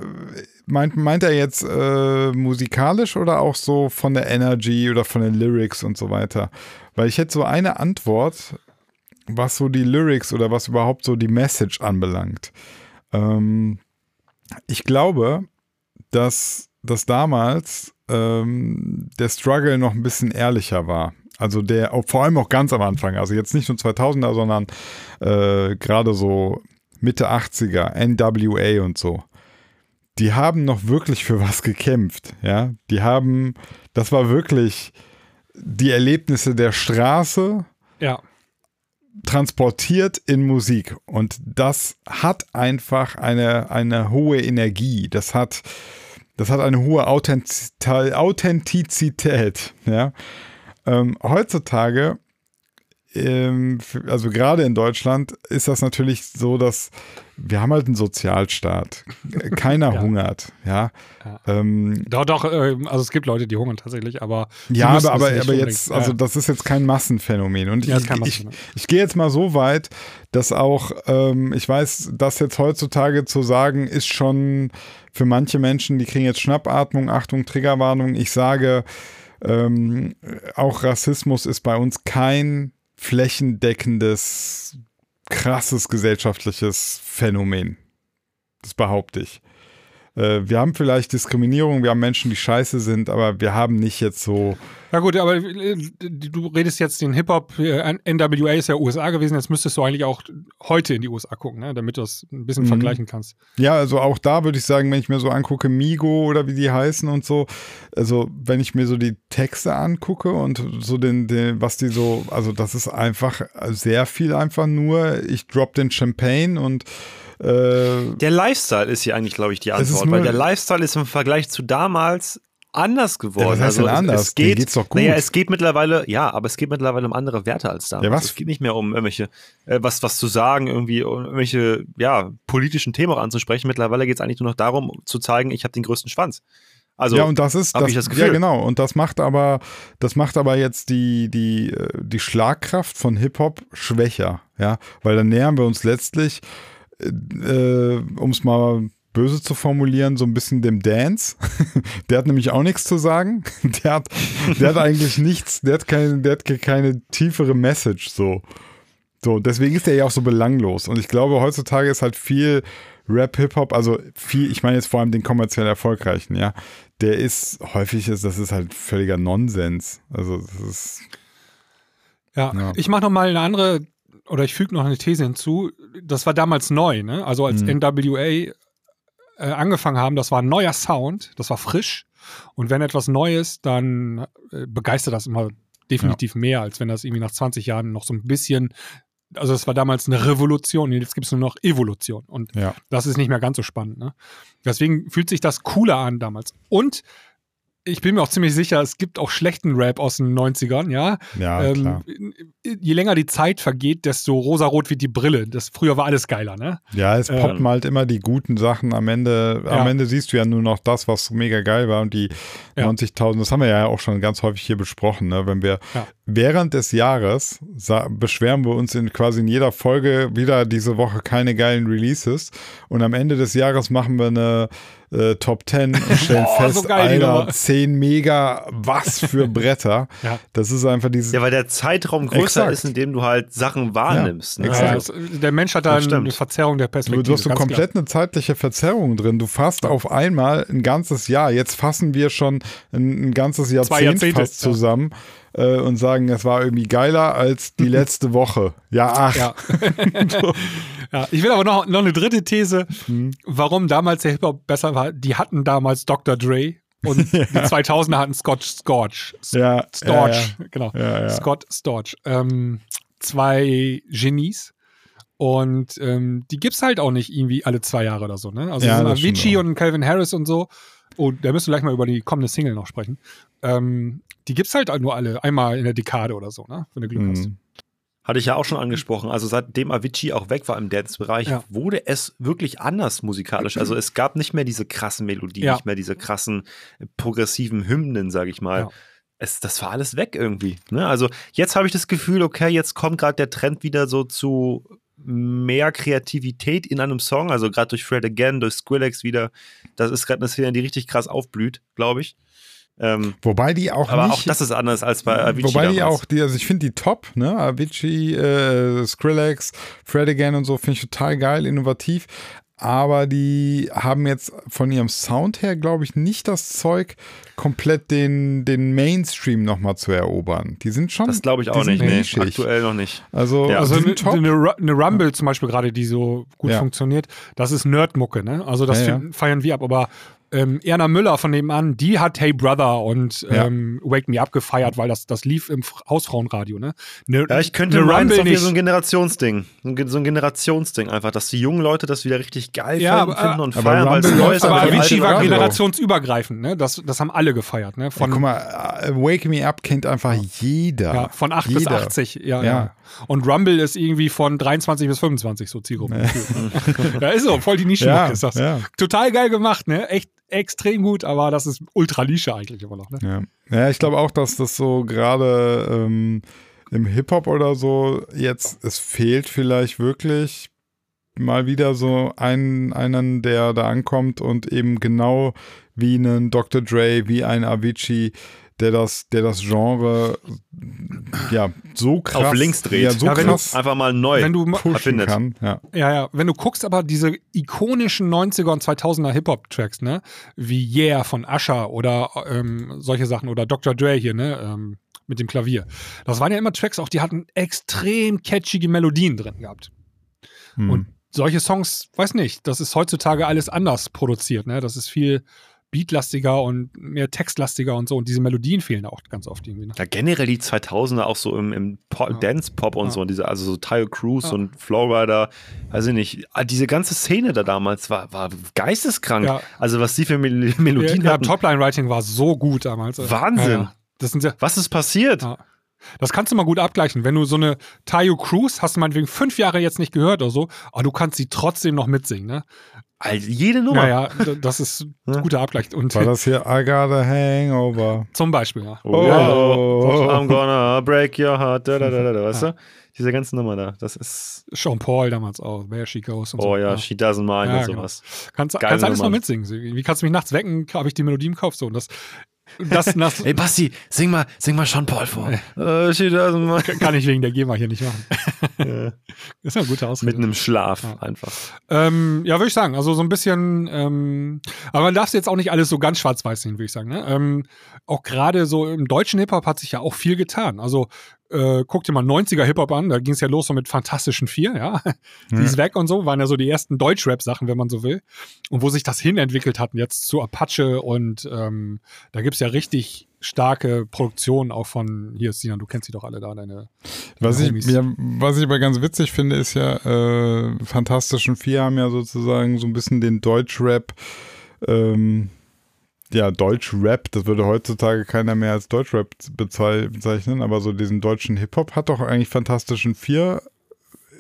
meint, meint er jetzt äh, musikalisch oder auch so von der Energy oder von den Lyrics und so weiter? Weil ich hätte so eine Antwort, was so die Lyrics oder was überhaupt so die Message anbelangt. Ähm, ich glaube, dass, dass damals ähm, der Struggle noch ein bisschen ehrlicher war. Also der, vor allem auch ganz am Anfang, also jetzt nicht nur 2000er, sondern äh, gerade so Mitte 80er, NWA und so. Die haben noch wirklich für was gekämpft, ja. Die haben, das war wirklich die Erlebnisse der Straße, Ja, transportiert in Musik. Und das hat einfach eine, eine hohe Energie. Das hat, das hat eine hohe Authentiz Authentizität. Ja? Ähm, heutzutage, ähm, also gerade in Deutschland, ist das natürlich so, dass wir haben halt einen Sozialstaat. Keiner Ja. hungert. Ja, Ja. Ähm, doch, doch, ähm, also es gibt Leute, die hungern tatsächlich, aber ja, aber, aber, aber jetzt, also das ist jetzt kein Massenphänomen. Und Ja, ich, kein ich, Massenphänomen. ich gehe jetzt mal so weit, dass auch, ähm, ich weiß, das jetzt heutzutage zu sagen, ist schon für manche Menschen, die kriegen jetzt Schnappatmung, Achtung, Triggerwarnung. Ich sage, ähm, auch Rassismus ist bei uns kein flächendeckendes, krasses gesellschaftliches Phänomen. Das behaupte ich. Äh, wir haben vielleicht Diskriminierung, wir haben Menschen, die scheiße sind, aber wir haben nicht jetzt so. Ja gut, aber äh, du redest jetzt den Hip-Hop, äh, NWA ist ja USA gewesen, jetzt müsstest du eigentlich auch heute in die USA gucken, ne? damit du das ein bisschen Mhm. vergleichen kannst. Ja, also auch da würde ich sagen, wenn ich mir so angucke, Migo oder wie die heißen und so, also wenn ich mir so die Texte angucke und so den, den was die so, also das ist einfach sehr viel einfach nur, ich drop den Champagne und äh, Der Lifestyle ist hier eigentlich, glaube ich, die Antwort, weil der Lifestyle ist im Vergleich zu damals anders geworden. Ja, was heißt denn es- anders? Es geht, geht's doch gut. Naja, es geht mittlerweile, ja, aber es geht mittlerweile um andere Werte als damals. Ja, was? Es geht nicht mehr um irgendwelche, äh, was, was zu sagen, irgendwie, um irgendwelche, ja, politischen Themen auch anzusprechen. Mittlerweile geht es eigentlich nur noch darum, zu zeigen, ich habe den größten Schwanz. Also, ja, und das ist das, ich das Gefühl. ja genau und das macht aber das macht aber jetzt die die äh, die Schlagkraft von Hip Hop schwächer, ja, weil dann nähern wir uns letztlich äh, um es mal böse zu formulieren, so ein bisschen dem Dance. der hat nämlich auch nichts zu sagen. Der hat, der hat eigentlich nichts, der hat keine, der hat keine tiefere Message so. So, deswegen ist der ja auch so belanglos. Und ich glaube, heutzutage ist halt viel Rap, Hip-Hop, also viel, ich meine jetzt vor allem den kommerziell erfolgreichen, ja. Der ist, häufig ist, das ist halt völliger Nonsens. Also, das ist, Ja, Ja. ich mache noch mal eine andere, oder ich füge noch eine These hinzu. Das war damals neu, ne? Also als Mhm. NWA äh, angefangen haben, das war ein neuer Sound, das war frisch. Und wenn etwas Neues, dann äh, begeistert das immer definitiv mehr, als wenn das irgendwie nach 20 Jahren noch so ein bisschen, also es war damals eine Revolution, jetzt gibt es nur noch Evolution. Und ja. das ist nicht mehr ganz so spannend. Ne? Deswegen fühlt sich das cooler an damals. Und ich bin mir auch ziemlich sicher, es gibt auch schlechten Rap aus den 90ern, ja. Ja, klar. Ähm, je länger die Zeit vergeht, desto rosarot wird die Brille. Das, früher war alles geiler, ne? Ja, es ähm, poppen halt immer die guten Sachen. Am Ende, am Ja. Ende siehst du ja nur noch das, was mega geil war und die Ja. 90.000, das haben wir ja auch schon ganz häufig hier besprochen, ne? Wenn wir. Während des Jahres beschweren wir uns in quasi in jeder Folge wieder diese Woche keine geilen Releases und am Ende des Jahres machen wir eine äh, Top 10 und stellen Oh, fest, so geil, Alter, Nummer. 10 mega, was für Bretter. Ja. Das ist einfach dieses, ja, weil der Zeitraum größer Exakt. ist, in dem du halt Sachen wahrnimmst. ne? exakt. Ja, Also, das, der Mensch hat da eine stimmt. Verzerrung der Perspektive. du hast so komplett eine zeitliche Verzerrung drin. Du fasst auf einmal ein ganzes Jahr. Jetzt fassen wir schon ein, ein ganzes Jahrzehnt fast ja. Äh, und sagen, es war irgendwie geiler als die letzte Woche. Ja, ach. Ja. ja, ich will aber noch, noch eine dritte These, Hm. warum damals der Hip-Hop besser war. Die hatten damals Dr. Dre und die 2000er hatten Scott Storch. Ja, Storch, ja, genau. Ja, ja. Scott Storch. Ähm, zwei Genies. Und ähm, die gibt's halt auch nicht irgendwie alle zwei Jahre oder so. Ne? Also Ja, so Avicii und Calvin Harris und so. Oh, da müssen wir gleich mal über die kommende Single noch sprechen. Ähm, die gibt's halt nur alle einmal in der Dekade oder so, ne? Wenn du Glück hast. Mhm. Hatte ich ja auch schon angesprochen. Also seitdem Avicii auch weg war im Dance-Bereich, Ja. wurde es wirklich anders musikalisch. Also es gab nicht mehr diese krassen Melodien, Ja. nicht mehr diese krassen äh, progressiven Hymnen, sage ich mal. Ja. Es, das war alles weg irgendwie. Ne? Also jetzt habe ich das Gefühl, okay, jetzt kommt gerade der Trend wieder so zu mehr Kreativität in einem Song. Also gerade durch Fred Again, durch Skrillex wieder. Das ist gerade eine Szene, die richtig krass aufblüht, glaube ich. Ähm, Wobei die auch aber nicht. auch das ist anders als bei Avicii Wobei die damals. auch, die, also ich finde die top, ne? Avicii, äh, Skrillex, Fred Again und so finde ich total geil, innovativ. Aber die haben jetzt von ihrem Sound her, glaube ich, nicht das Zeug, komplett den, den Mainstream nochmal zu erobern. Die sind schon. Das glaube ich auch nicht. Nee, aktuell noch nicht. Also, Ja. Also die eine, eine, eine Rumble zum Beispiel gerade, die so gut Ja. funktioniert, das ist Nerdmucke, ne? Also das Ja, ja. finden- feiern wir ab. Aber ähm, Erna Müller von nebenan, die hat Hey Brother und Ja. ähm, Wake Me Up gefeiert, weil das, das lief im Hausfrauenradio, ne? Ne- Ja, ich könnte eine meinen, das ist Rumble so ein Generationsding. So ein Generationsding einfach, dass die jungen Leute das wieder richtig geil Ja, finden, aber- finden und aber feiern, weil es Rumble neu ist. aber Avicii war Radio. generationsübergreifend, ne? Das, das haben alle gefeiert, ne? ja, Von, guck mal, äh, Wake Me Up kennt einfach jeder. ja, von 8 bis Jeder. 80, ja, Ja. ja. Und Rumble ist irgendwie von 23 bis 25 so Zielgruppe. ja, ist so, voll die Nischenmucke Ja, ist das. ja. Total geil gemacht, ne? Echt extrem gut, aber das ist ultra Nische eigentlich immer noch, ne? Ja, ja ich glaube auch, dass das so gerade ähm, im Hip-Hop oder so jetzt, es fehlt vielleicht wirklich mal wieder so einen, einen, der da ankommt und eben genau wie einen Dr. Dre, wie ein Avicii, der das, der das Genre ja so krass Auf links dreht. ja, so Ja, wenn du krass Einfach mal neu Wenn du erfindet. kann. Ja. Ja, ja, wenn du guckst, aber diese ikonischen 90er und 2000er Hip-Hop-Tracks, ne, wie Yeah von Usher oder ähm, solche Sachen oder Dr. Dre hier, ne, ähm, mit dem Klavier. Das waren ja immer Tracks, auch die hatten extrem catchige Melodien drin gehabt. Hm. Und solche Songs, weiß nicht, das ist heutzutage alles anders produziert, ne? Das ist viel beatlastiger und mehr textlastiger und so. Und diese Melodien fehlen auch ganz oft irgendwie. Ne? Ja, generell die 2000er auch so im, im Ja. Dance-Pop und Ja. so, und diese, also so Tile Cruise Ja. und Flowrider, weiß ich nicht. Ah, Diese ganze Szene da damals war, war geisteskrank. Ja. Also, was die für Mel Melodien ja, hatten. Topline-Writing war so gut damals. Wahnsinn. Ja, ja. Das sind sehr, Was ist passiert? Ja. Das kannst du mal gut abgleichen. Wenn du so eine Tayo Cruz hast du meinetwegen fünf Jahre jetzt nicht gehört oder so, aber du kannst sie trotzdem noch mitsingen, ne? Also, jede Nummer. Naja, das ist ein guter Abgleich. Und War das hier I got a hangover? zum Beispiel, ja. Oh. Oh. I'm gonna break your heart. Da, da, da, da, da, weißt Ja. du? Diese ganze Nummer da. Das ist. Sean Paul damals auch, Where She Goes und so. Oh ja, she doesn't mind Ja, und genau. sowas. Kannst, Geile kannst alles noch Nummer. mitsingen. Wie kannst du mich nachts wecken? Habe ich die Melodie im Kopf so. Und das, das, das Ey, Basti, sing mal, sing mal Sean Paul vor. Äh, mind. kann ich wegen der GEMA hier nicht machen. Das ist ja eine gute Ausrede. Mitten im Schlaf Ja. einfach. Ähm, ja, würde ich sagen. Also so ein bisschen, ähm, aber man darf es jetzt auch nicht alles so ganz schwarz-weiß sehen, würde ich sagen. Ne? Ähm, auch gerade so im deutschen Hip-Hop hat sich ja auch viel getan. Also äh, guck dir mal 90er Hip-Hop an, da ging es ja los so mit Fantastischen Vier, ja. Die ist weg und so, waren ja so die ersten Deutsch-Rap-Sachen, wenn man so will. Und wo sich das hinentwickelt hatten, jetzt zu Apache und ähm, da gibt es ja richtig starke Produktionen auch von, hier Sinan, du kennst sie doch alle da, deine, Was deine ich, ja, was ich aber ganz witzig finde, ist ja, äh, Fantastischen Vier haben ja sozusagen so ein bisschen den Deutschrap, ähm, ja, Deutschrap, das würde heutzutage keiner mehr als Deutschrap bezei- bezeichnen, aber so diesen deutschen Hip-Hop hat doch eigentlich Fantastischen Vier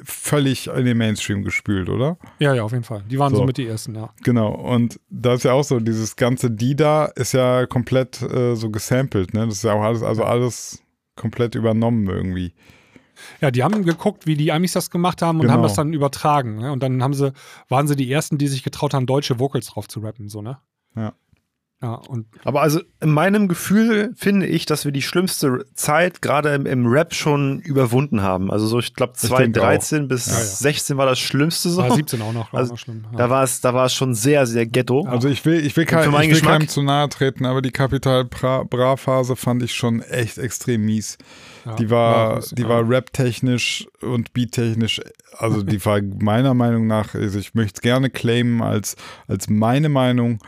völlig in den Mainstream gespült, oder? Ja, ja, auf jeden Fall. Die waren so, So. mit die ersten, ja. Genau, und da ist ja auch so, dieses ganze Dida ist ja komplett äh, so gesampelt, ne? Das ist ja auch alles, also alles komplett übernommen irgendwie. Ja, die haben geguckt, wie die Amis das gemacht haben und Genau. haben das dann übertragen. Ne? Und dann haben sie, waren sie die ersten, die sich getraut haben, deutsche Vocals drauf zu rappen, so, ne? Ja. Ja, und Aber also in meinem Gefühl finde ich, dass wir die schlimmste Zeit gerade im, im Rap schon überwunden haben. Also so, ich glaube, denke 2013 bis Ja, ja. 16 war das Schlimmste so. war 17 auch noch, Also, noch schlimm. Ja. Da war es, da war es schon sehr, sehr ghetto. Also ich will, ich will, kein, für meinen ich will Geschmack- keinem zu nahe treten, aber die Kapital Bra, Bra Phase fand ich schon echt extrem mies. ja. Die war, Ja, die war rap-technisch und beat-technisch, also die war meiner Meinung nach, also ich möchte es gerne claimen als, als meine Meinung,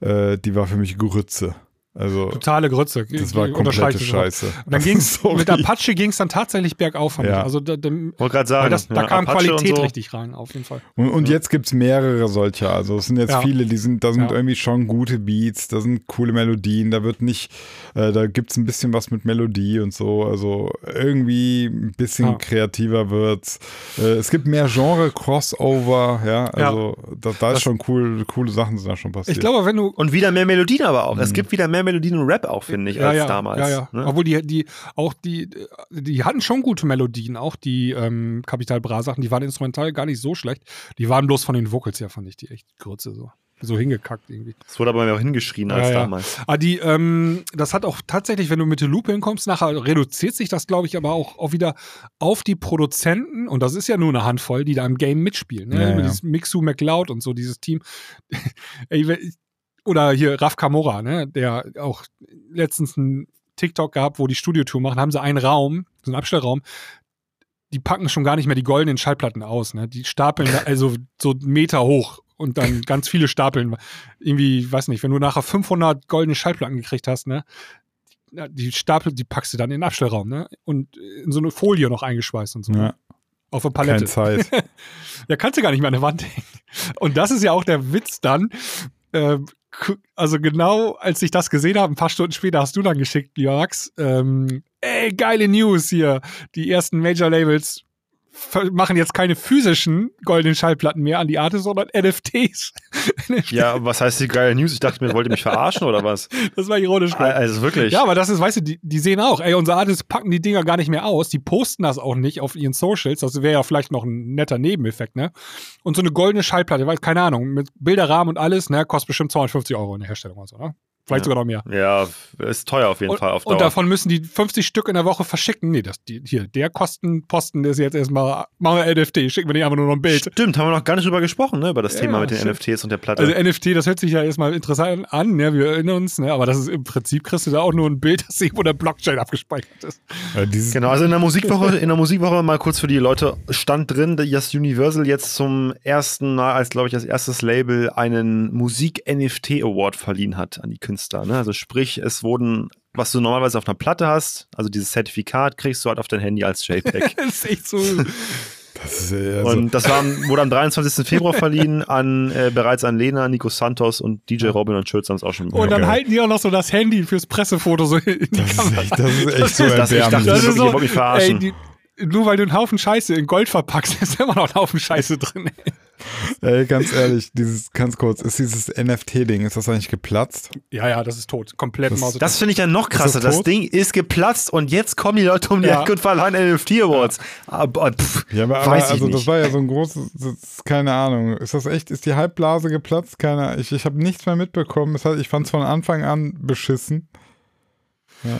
äh, die war für mich Grütze. Also totale Grütze. das war komplette. Scheiße. Und dann ging's, Sorry. mit Apache ging es dann tatsächlich bergauf. fand ich. Ja. Also da, da, Wollte gerade sagen, das, da ja, kam Apache Qualität so. richtig rein, auf jeden Fall. Und, und jetzt gibt es mehrere solcher. Also es sind jetzt Ja. viele, die sind, da sind Ja. irgendwie schon gute Beats, da sind coole Melodien, da wird nicht, äh, da gibt es ein bisschen was mit Melodie und so. Also irgendwie ein bisschen Ja. kreativer wird's. Äh, es gibt mehr Genre, Crossover, ja. Also da, da ist Das- schon cool, coole Sachen sind da schon passiert. Ich glaube, wenn du Und wieder mehr Melodien aber auch. Es gibt wieder mehr Melodien im Rap auch, finde ich, als ja, damals. Ja, ja. Ne? Obwohl die, die, auch die, die hatten schon gute Melodien, auch die ähm, Capital Bra Sachen, die waren instrumental gar nicht so schlecht. Die waren bloß von den Vocals her, fand ich die echt Grütze so. So hingekackt irgendwie. Es wurde aber mehr hingeschrien als Ja, ja. damals. Ah, die, ähm, das hat auch tatsächlich, wenn du mit der Lupe hinkommst, nachher reduziert sich das, glaube ich, aber auch, auch wieder auf die Produzenten, und das ist ja nur eine Handvoll, die da im Game mitspielen. Ne? Ja, ja. Dieses Mixu McLeod und so, dieses Team. Ey, oder hier Raf Kamora, ne? der auch letztens einen TikTok gehabt, wo die Studiotour machen, haben sie einen Raum, so einen Abstellraum, die packen schon gar nicht mehr die goldenen Schallplatten aus. Ne? Die stapeln also so Meter hoch und dann ganz viele Stapeln. Irgendwie, weiß nicht, wenn du nachher 500 goldene Schallplatten gekriegt hast, ne? Die Stapel, die packst du dann in den Abstellraum, ne? Und in so eine Folie noch eingeschweißt und so. ja, Auf eine Palette. keine Zeit. Ja, kannst du gar nicht mehr an der Wand hängen. Und das ist ja auch der Witz dann. Ähm, also genau, als ich das gesehen habe, ein paar Stunden später hast du dann geschickt, Max, ähm, ey, geile News hier. Die ersten Major-Labels ver- machen jetzt keine physischen goldenen Schallplatten mehr an die Artists, sondern NFTs. Ja, was heißt die geile News? Ich dachte mir, wollt ihr mich verarschen oder was? Das war ironisch. Also wirklich. Ja, aber das ist, weißt du, die, die sehen auch, ey, unsere Artists packen die Dinger gar nicht mehr aus, die posten das auch nicht auf ihren Socials, das wäre ja vielleicht noch ein netter Nebeneffekt, ne? Und so eine goldene Schallplatte, weiß keine Ahnung, mit Bilderrahmen und alles, ne, kostet bestimmt 250 Euro in der Herstellung oder so, ne? Vielleicht Ja. sogar noch mehr. Ja, ist teuer auf jeden Und, Fall auf und Dauer. davon müssen die 50 Stück in der Woche verschicken. Nee, das, die, hier, der Kostenposten ist jetzt erstmal, machen wir NFT, schicken wir nicht einfach nur noch ein Bild. Stimmt, haben wir noch gar nicht drüber gesprochen, ne, über das Ja, Thema mit den stimmt. NFTs und der Platte. Also NFT, das hört sich ja erstmal interessant an, ne? wir erinnern uns, ne? aber das ist im Prinzip, kriegst du da auch nur ein Bild, das irgendwo der Blockchain abgespeichert ist. Ja, dieses, Genau, also in der Musikwoche, in der Musikwoche mal kurz für die Leute stand drin, dass Universal jetzt zum ersten Mal als, glaube ich, als erstes Label einen Musik-NFT-Award verliehen hat an die Künstler. Ne? Also sprich, es wurden, was du normalerweise auf einer Platte hast, also dieses Zertifikat, kriegst du halt auf dein Handy als JPEG. Das ist echt so. das ist, äh, also, Und das war, wurde am 23. Februar verliehen an äh, bereits an Lena, Nico Santos und DJ Robin und Schulz haben es auch schon Und dann geil. halten die auch noch so das Handy fürs Pressefoto so in die das, ist Kamera. echt, das ist echt so Das- ich dachte, erbärmlich. das ist wirklich- wollt mich verarschen. ey, die, nur weil du einen Haufen Scheiße in Gold verpackst, ist immer noch ein Haufen Scheiße drin. Ey. Ey, ganz ehrlich, dieses, ganz kurz, ist dieses NFT-Ding, ist das eigentlich geplatzt? Ja, ja, das ist tot. Komplett Das- Maus. Das finde ich ja noch krasser. das Das? Ding ist geplatzt und jetzt kommen die Leute um die Ja. Ecke und verleihen NFT Awards. Aber, pff, Ja, aber, aber also nicht. das war ja so ein großes, das keine Ahnung. Ist das echt, ist die Halbblase geplatzt? Keine Ahnung. Ich, ich habe nichts mehr mitbekommen. Das heißt, ich fand es von Anfang an beschissen. Ja,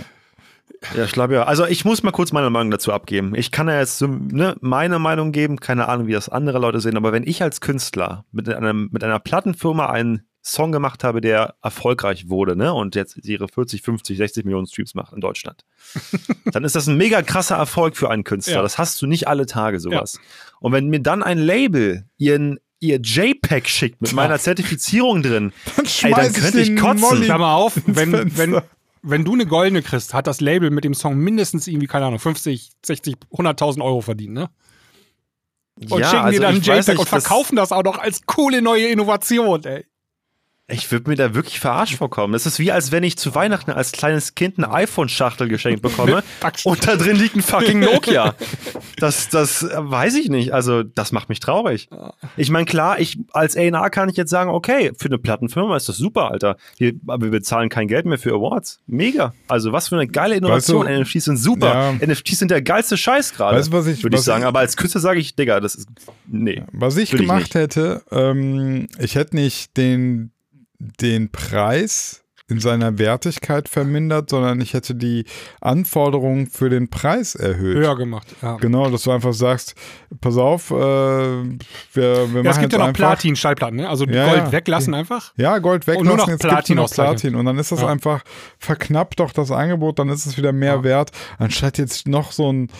ich glaube ja. Also ich muss mal kurz meine Meinung dazu abgeben. Ich kann ja jetzt so, ne, meine Meinung geben, keine Ahnung, wie das andere Leute sehen, aber wenn ich als Künstler mit, einem, mit einer Plattenfirma einen Song gemacht habe, der erfolgreich wurde, ne, und jetzt ihre 40, 50, 60 Millionen Streams macht in Deutschland, dann ist das ein mega krasser Erfolg für einen Künstler. Ja. Das hast du nicht alle Tage sowas. Und wenn mir dann ein Label ihren ihr JPEG schickt mit meiner Zertifizierung drin, Dann Ey, dann könnte ich kotzen. Molly Klammer auf, wenn, wenn, wenn du eine goldene kriegst, hat das Label mit dem Song mindestens irgendwie, keine Ahnung, 50, 60, 100.000 Euro verdient, ne? Und ja, schicken also dir dann ich weiß JPEG nicht, und verkaufen das, auch noch als coole neue Innovation, ey. Ich würde mir da wirklich verarscht vorkommen. Das ist wie, als wenn ich zu Weihnachten als kleines Kind eine iPhone-Schachtel geschenkt bekomme und da drin liegt ein fucking Nokia. Das, das äh, weiß ich nicht. Also, das macht mich traurig. Ich meine, klar, ich als A&R kann ich jetzt sagen, okay, für eine Plattenfirma ist das super, Alter. Wir, aber wir bezahlen kein Geld mehr für Awards. Mega. Also, was für eine geile Innovation. Weißt du- NFTs sind super. Ja. NFTs sind der geilste Scheiß gerade. Weißt du, was ich- Würde ich sagen. ich- aber als Künstler sage ich, Digga, das ist. Nee. Was ich ich gemacht nicht. hätte, ähm, ich hätte nicht den, den Preis in seiner Wertigkeit vermindert, sondern ich hätte die Anforderungen für den Preis erhöht. Höher gemacht, ja. Genau, dass du einfach sagst, pass auf, äh, wir, wir machen Ja, es gibt ja noch Platin-Schallplatten, ne? Also Ja, Gold ja. weglassen einfach. Ja, Gold Und weglassen, nur noch jetzt Platin nur noch. Platin. Und dann ist das einfach, verknappt doch das Angebot, dann ist es wieder mehr wert, anstatt jetzt noch so ein,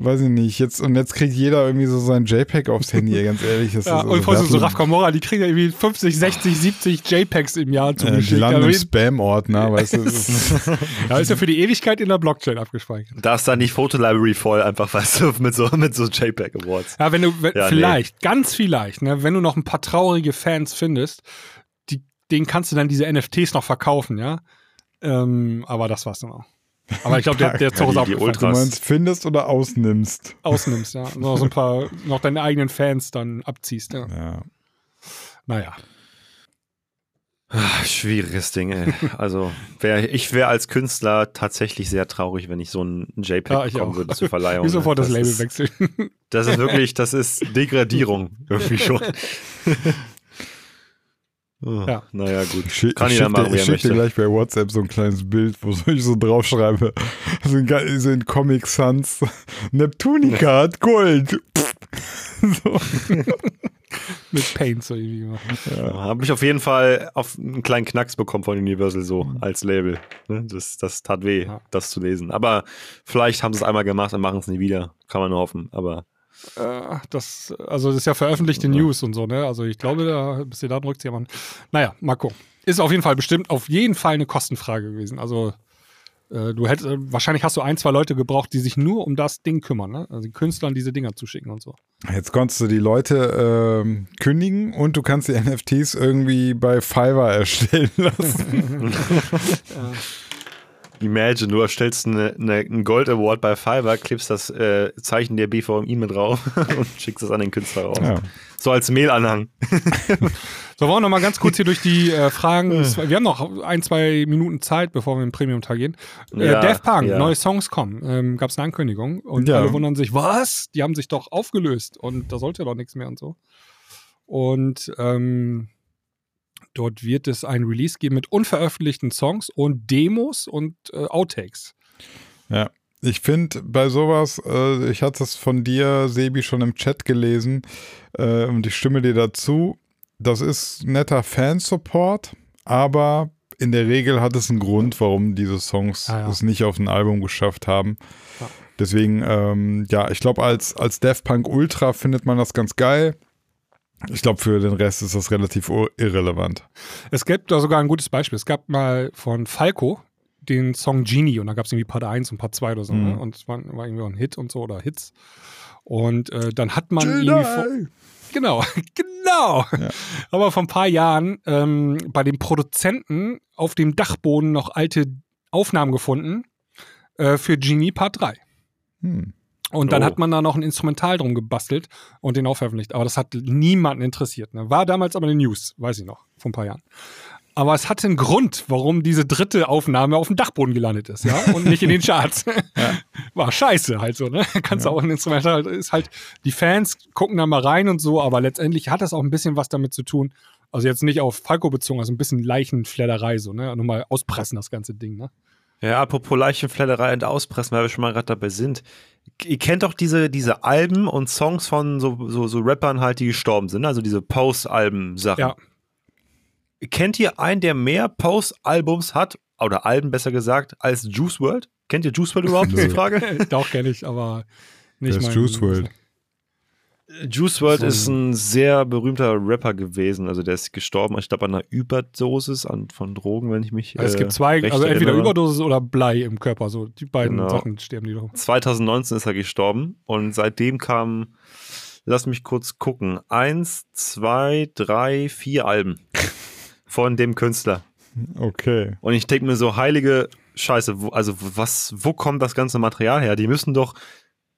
weiß ich nicht, jetzt und jetzt kriegt jeder irgendwie so sein JPEG aufs Handy, ganz ehrlich. Das Ja, ist und also vor allem so. Raf Kamora, die kriegen ja irgendwie 50, 60, 70 JPEGs im Jahr äh, die zugeschickt. landen Ja, im Spam-Ordner, weißt du. das ist- ja, ist ja für die Ewigkeit in der Blockchain abgespeichert. Da ist dann die Fotolibrary voll, einfach, weißt du, mit so, mit so JPEG Awards. Ja, wenn du, wenn, Ja, nee. vielleicht, ganz vielleicht, ne, wenn du noch ein paar traurige Fans findest, die, denen kannst du dann diese NFTs noch verkaufen, ja. Ähm, aber das war's dann auch. Aber ich glaube, der, der Zug ist die- auch die Du Ultras. meinst, findest oder ausnimmst. ausnimmst, ja. Noch so ein paar, noch deine eigenen Fans dann abziehst, ja. Ja. Naja. Ach, schwieriges Ding, ey. Also, wär, ich wäre als Künstler tatsächlich sehr traurig, wenn ich so ein JPEG Ja, ich bekommen auch. würde zur Verleihung. Wie sofort das, das Label ist, wechseln. Das ist wirklich, das ist Degradierung irgendwie schon. Oh, Ja. Naja, gut. Ich, schick- Kann ich schicke machen, dir, ich er schick dir möchte. gleich bei WhatsApp so ein kleines Bild, wo ich so draufschreibe. So in, ge- so in Comic Sans. Neptunica hat Gold. so. Mit Paint so irgendwie gemacht. Ja, Habe ich auf jeden Fall auf einen kleinen Knacks bekommen von Universal so als Label. Ne, Das, das tat weh, Ja. das zu lesen. Aber vielleicht haben sie es einmal gemacht und machen es nie wieder. Kann man nur hoffen. Aber Äh, das, also das ist ja veröffentlichte News und so, ne? Also ich glaube, da bis ihr da drückt, ja man. Naja, mal gucken. Ist auf jeden Fall bestimmt auf jeden Fall eine Kostenfrage gewesen. Also äh, du hättest, äh, wahrscheinlich hast du ein, zwei Leute gebraucht, die sich nur um das Ding kümmern, ne? Also den Künstlern diese Dinger zu schicken und so. Jetzt konntest du die Leute ähm, kündigen und du kannst die NFTs irgendwie bei Fiverr erstellen lassen. Imagine, du erstellst eine, eine, einen Gold Award bei Fiverr, klebst das äh, Zeichen der BVMI mit drauf und schickst es an den Künstler raus. Ja. So als Mailanhang. So, wollen wir noch mal ganz kurz hier durch die äh, Fragen. Wir haben noch ein, zwei Minuten Zeit, bevor wir in den Premium-Teil gehen. Äh, Ja, Daft Punk, ja. neue Songs kommen. Ähm, Gab es eine Ankündigung. Und alle wundern sich, was? Die haben sich doch aufgelöst und da sollte doch nichts mehr und so. Und ähm, Dort wird es ein Release geben mit unveröffentlichten Songs und Demos und äh, Outtakes. Ja. Ich finde bei sowas, äh, ich hatte es von dir, Sebi, schon im Chat gelesen äh, und ich stimme dir dazu. Das ist netter Fansupport, aber in der Regel hat es einen Grund, warum diese Songs Ah, ja. es nicht auf ein Album geschafft haben. Ja. Deswegen, ähm, ja, ich glaube, als, als Daft Punk Ultra findet man das ganz geil. Ich glaube, für den Rest ist das relativ ir- irrelevant. Es gibt da sogar ein gutes Beispiel. Es gab mal von Falco den Song Genie und da gab es irgendwie Part 1 und Part 2 oder so. Mhm. Ne? Und es war, war irgendwie auch ein Hit und so oder Hits. Und äh, dann hat man irgendwie vor, Genau, genau. Ja. Aber vor ein paar Jahren ähm, bei den Produzenten auf dem Dachboden noch alte Aufnahmen gefunden äh, für Genie Part 3. Hm. Und dann Oh. hat man da noch ein Instrumental drum gebastelt und den auch veröffentlicht. Aber das hat niemanden interessiert. Ne? War damals aber eine News, weiß ich noch, vor ein paar Jahren. Aber es hatte einen Grund, warum diese dritte Aufnahme auf dem Dachboden gelandet ist, ja, und nicht in den Charts. War scheiße halt so, ne? Kannst du auch ein Instrumental, ist halt, die Fans gucken da mal rein und so, aber letztendlich hat das auch ein bisschen was damit zu tun. Also jetzt nicht auf Falco bezogen, also ein bisschen Leichenfledderei, so, ne? Nochmal auspressen, das ganze Ding, ne? Ja, apropos Leichenfledderei und Auspressen, weil wir schon mal gerade dabei sind. Ihr kennt doch diese, diese Alben und Songs von so, so, so Rappern halt, die gestorben sind, also diese Post-Alben-Sachen. Ja. Kennt ihr einen, der mehr Post-Albums hat, oder Alben besser gesagt, als Juice World? Kennt ihr Juice World überhaupt, ist die. Frage? Doch, kenne ich, aber nicht Das ist mein- Juice WRLD. Juice World So ist ein sehr berühmter Rapper gewesen, also der ist gestorben, ich glaube, an einer Überdosis an, von Drogen, wenn ich mich Es äh, gibt zwei, recht also entweder erinnere. Überdosis oder Blei im Körper, so die beiden Genau. Sachen sterben die doch. 2019 ist er gestorben und seitdem kamen, lass mich kurz gucken, eins, zwei, drei, vier Alben von dem Künstler. Okay. Und ich denke mir so, heilige Scheiße, wo, also was, wo kommt das ganze Material her? Die müssen doch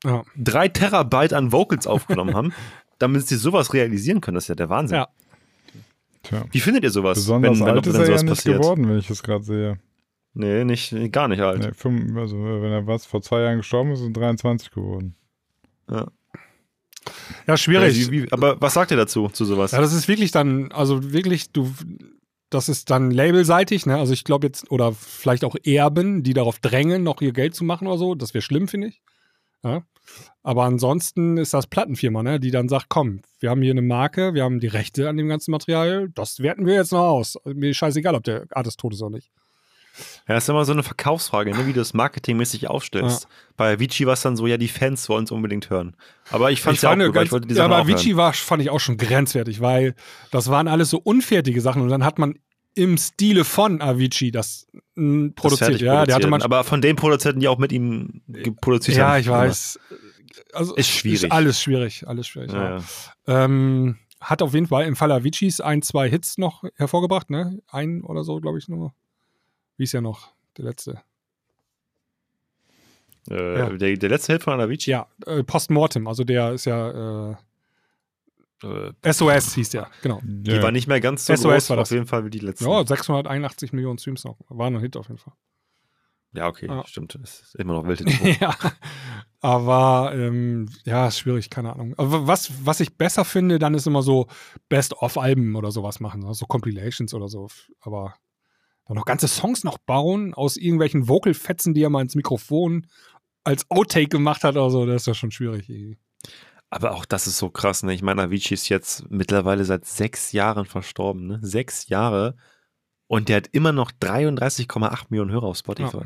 Ja. drei Terabyte an Vocals aufgenommen haben, damit sie sowas realisieren können. Das ist ja der Wahnsinn. Ja. Tja. Wie findet ihr sowas, Besonders wenn, wenn, alt wenn ist er ja nicht passiert? geworden, wenn ich das gerade sehe. Nee, nicht, gar nicht alt. Nee, fünf, also, wenn er was vor zwei Jahren gestorben ist, ist er 23 geworden. Ja. Ja, schwierig. Ja, wie, wie, aber was sagt ihr dazu, zu sowas? Ja, das ist wirklich dann, also wirklich, du, das ist dann labelseitig, ne? Also ich glaube jetzt, oder vielleicht auch Erben, die darauf drängen, noch ihr Geld zu machen oder so. Das wäre schlimm, finde ich. Ja? Aber ansonsten ist das Plattenfirma, ne? Die dann sagt, komm, wir haben hier eine Marke, wir haben die Rechte an dem ganzen Material, das werten wir jetzt noch aus. Mir ist scheißegal, ob der Artist tot ist oder nicht. Ja, ist immer so eine Verkaufsfrage, ne, wie du das marketingmäßig aufstellst. Bei Avicii war es dann so, ja, die Fans wollen es unbedingt hören. Aber ich fand es ja auch gut, ganz, ich wollte die ja, aber. Avicii war, fand ich auch schon grenzwertig, weil das waren alles so unfertige Sachen und dann hat man im Stile von Avicii das Das produziert. fertig ja, der hatte man Aber von den Produzenten, die auch mit ihm ge- produziert haben. Ja, ich weiß. Also, Ist schwierig. Ist alles schwierig, alles schwierig. Ja, Ja. ja. Ähm, hat auf jeden Fall im Fall Aviciis ein, zwei Hits noch hervorgebracht, ne? Ein oder so, glaube ich, nur. Wie ist ja noch der letzte? Äh, Ja. Der, der letzte Hit von Avicii. Ja, äh, Postmortem, also der ist ja Äh, äh, SOS hieß der, genau. die Ja. war nicht mehr ganz so SOS groß, war auf das. jeden Fall wie die letzten. Ja, 681 Millionen Streams noch. War ein Hit auf jeden Fall. Ja, okay, Ja. stimmt. Das ist immer noch wild. ja. Aber ähm, ja, ist schwierig, keine Ahnung. Aber was, was ich besser finde, dann ist immer so Best-of-Alben oder sowas machen, ne? so Compilations oder so. Aber dann noch ganze Songs noch bauen aus irgendwelchen Vocal-Fetzen, die er mal ins Mikrofon als Outtake gemacht hat oder so, das ist ja schon schwierig. irgendwie. Aber auch das ist so krass, ne? Ich meine, Avicii ist jetzt mittlerweile seit sechs Jahren verstorben, ne? Sechs Jahre. Und der hat immer noch 33,8 Millionen Hörer auf Spotify. Ja.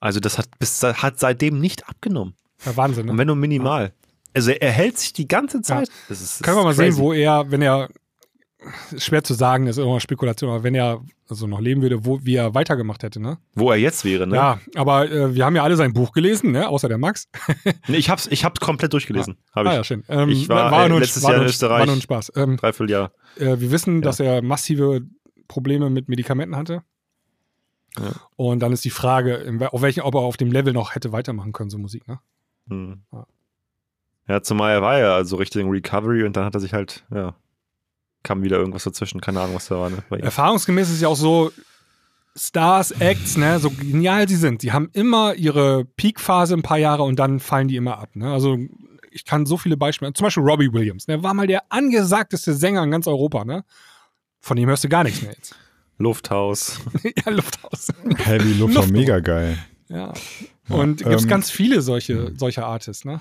Also das hat, bis, hat seitdem nicht abgenommen. Ja, Wahnsinn, Und ne? wenn nur minimal. Also er hält sich die ganze Zeit. Das ist, das Können wir mal crazy. sehen, wo er, wenn er, schwer zu sagen, ist immer Spekulation, aber wenn er also noch leben würde, wo, wie er weitergemacht hätte, ne? Wo er jetzt wäre, ne? Ja, aber äh, wir haben ja alle sein Buch gelesen, ne? Außer der Max. Nee, ich hab's, ich hab's komplett durchgelesen. Hab ich. Ah ja, schön. Ähm, Ich war, äh, nur letztes war Jahr nur in Österreich. War nur ein Spaß. Ähm, Dreivierteljahr. äh, wir wissen, Ja. dass er massive Probleme mit Medikamenten hatte. Ja. Und dann ist die Frage, auf welchen, ob er auf dem Level noch hätte weitermachen können, so Musik, ne? Hm. Ja. Ja, zumal er war ja also richtig in Recovery und dann hat er sich halt, ja, kam wieder irgendwas dazwischen. Keine Ahnung, was da war. Ne? Erfahrungsgemäß ist ja auch so, Stars, Acts, ne, so genial sie sind, die haben immer ihre Peakphase ein paar Jahre und dann fallen die immer ab. Ne? Also ich kann so viele Beispiele, zum Beispiel Robbie Williams, ne, war mal der angesagteste Sänger in ganz Europa, ne? Von dem hörst du gar nichts mehr jetzt. Lufthaus. ja, Lufthaus. Heavy Luft war Luft- mega geil. Ja. Und gibt's ähm, ganz viele solche, solche Artists, ne?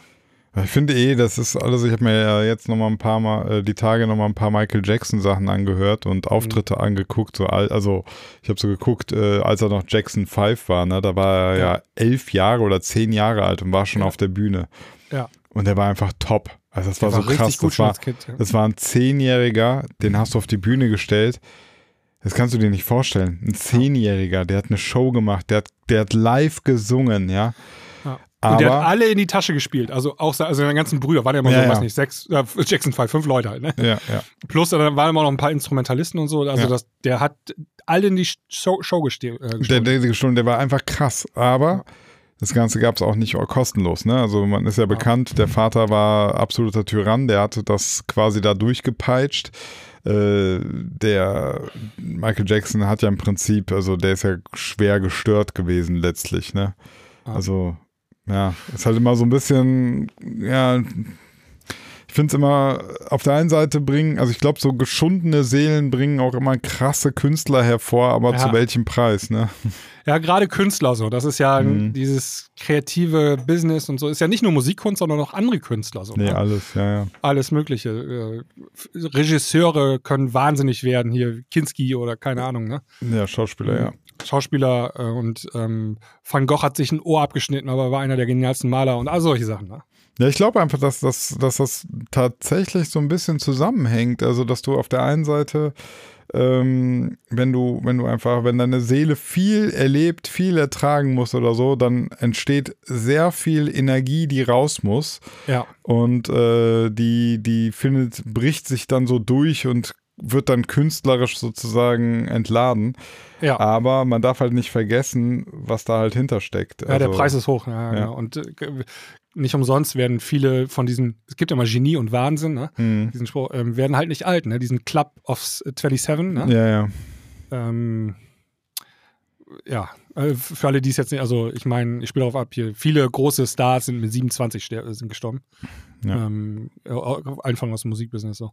Ich finde eh, das ist alles, ich habe mir ja jetzt noch mal ein paar Mal, äh, die Tage noch mal ein paar Michael Jackson Sachen angehört und Auftritte angeguckt, so al- also ich habe so geguckt, äh, als er noch Jackson 5 war, ne, da war er ja. Ja. elf Jahre oder zehn Jahre alt und war schon Ja. auf der Bühne Ja. und der war einfach top. Also das war, Der so richtig krass, gut das war, als Kind. Ja. das war ein Zehnjähriger, den hast du auf die Bühne gestellt. Das kannst du dir nicht vorstellen. Ein Zehnjähriger, der hat eine Show gemacht, der hat, der hat live gesungen, ja. Ja. Und der hat Aber- alle in die Tasche gespielt. Also auch also seine ganzen Brüder. Waren ja immer Ja, so, ja. weiß nicht, sechs, äh, Jackson 5, fünf Leute halt, ne? Ja, ja. Plus dann waren immer noch ein paar Instrumentalisten und so. Also Ja. das, der hat alle in die Show, Show äh, Der, gestohlen. der, der, der war einfach krass, aber das Ganze gab es auch nicht kostenlos. Ne? Also man ist ja bekannt, der Vater war absoluter Tyrann, der hatte das quasi da durchgepeitscht. Äh, der Michael Jackson hat ja im Prinzip, also der ist ja schwer gestört gewesen letztlich. Ne? Also ja, ist halt immer so ein bisschen, ja, ich finde es immer, auf der einen Seite bringen, also ich glaube, so geschundene Seelen bringen auch immer krasse Künstler hervor, aber Ja. zu welchem Preis, ne? Ja, gerade Künstler so. Das ist ja Mhm. dieses kreative Business und so. Ist ja nicht nur Musikkunst, sondern auch andere Künstler. So, Nee, ne? alles, ja, ja. Alles Mögliche. Äh, Regisseure können wahnsinnig werden. Hier Kinski oder keine Ahnung, ne? Ja, Schauspieler, ja. Schauspieler äh, und ähm, Van Gogh hat sich ein Ohr abgeschnitten, aber war einer der genialsten Maler und all solche Sachen. Ne? Ja, ich glaube einfach, dass, dass, dass das tatsächlich so ein bisschen zusammenhängt. Also, dass du auf der einen Seite, ähm, wenn du, wenn du einfach, wenn deine Seele viel erlebt, viel ertragen muss oder so, dann entsteht sehr viel Energie, die raus muss. Ja. Und äh, die, die findet, bricht sich dann so durch und wird dann künstlerisch sozusagen entladen. Ja. Aber man darf halt nicht vergessen, was da halt hintersteckt. Ja, der Also- Preis ist hoch. Ja, Ja. Genau. Und äh, nicht umsonst werden viele von diesen, es gibt ja immer Genie und Wahnsinn, ne? Hm. diesen Spruch, ähm, werden halt nicht alt, ne? diesen Club of 27. Ne? Ja, ja. Ähm, ja, äh, für alle, die es jetzt nicht, also ich meine, ich spiele darauf ab hier, viele große Stars sind mit 27 ster- sind gestorben. Ja. Ähm, äh, einfach aus dem Musikbusiness so.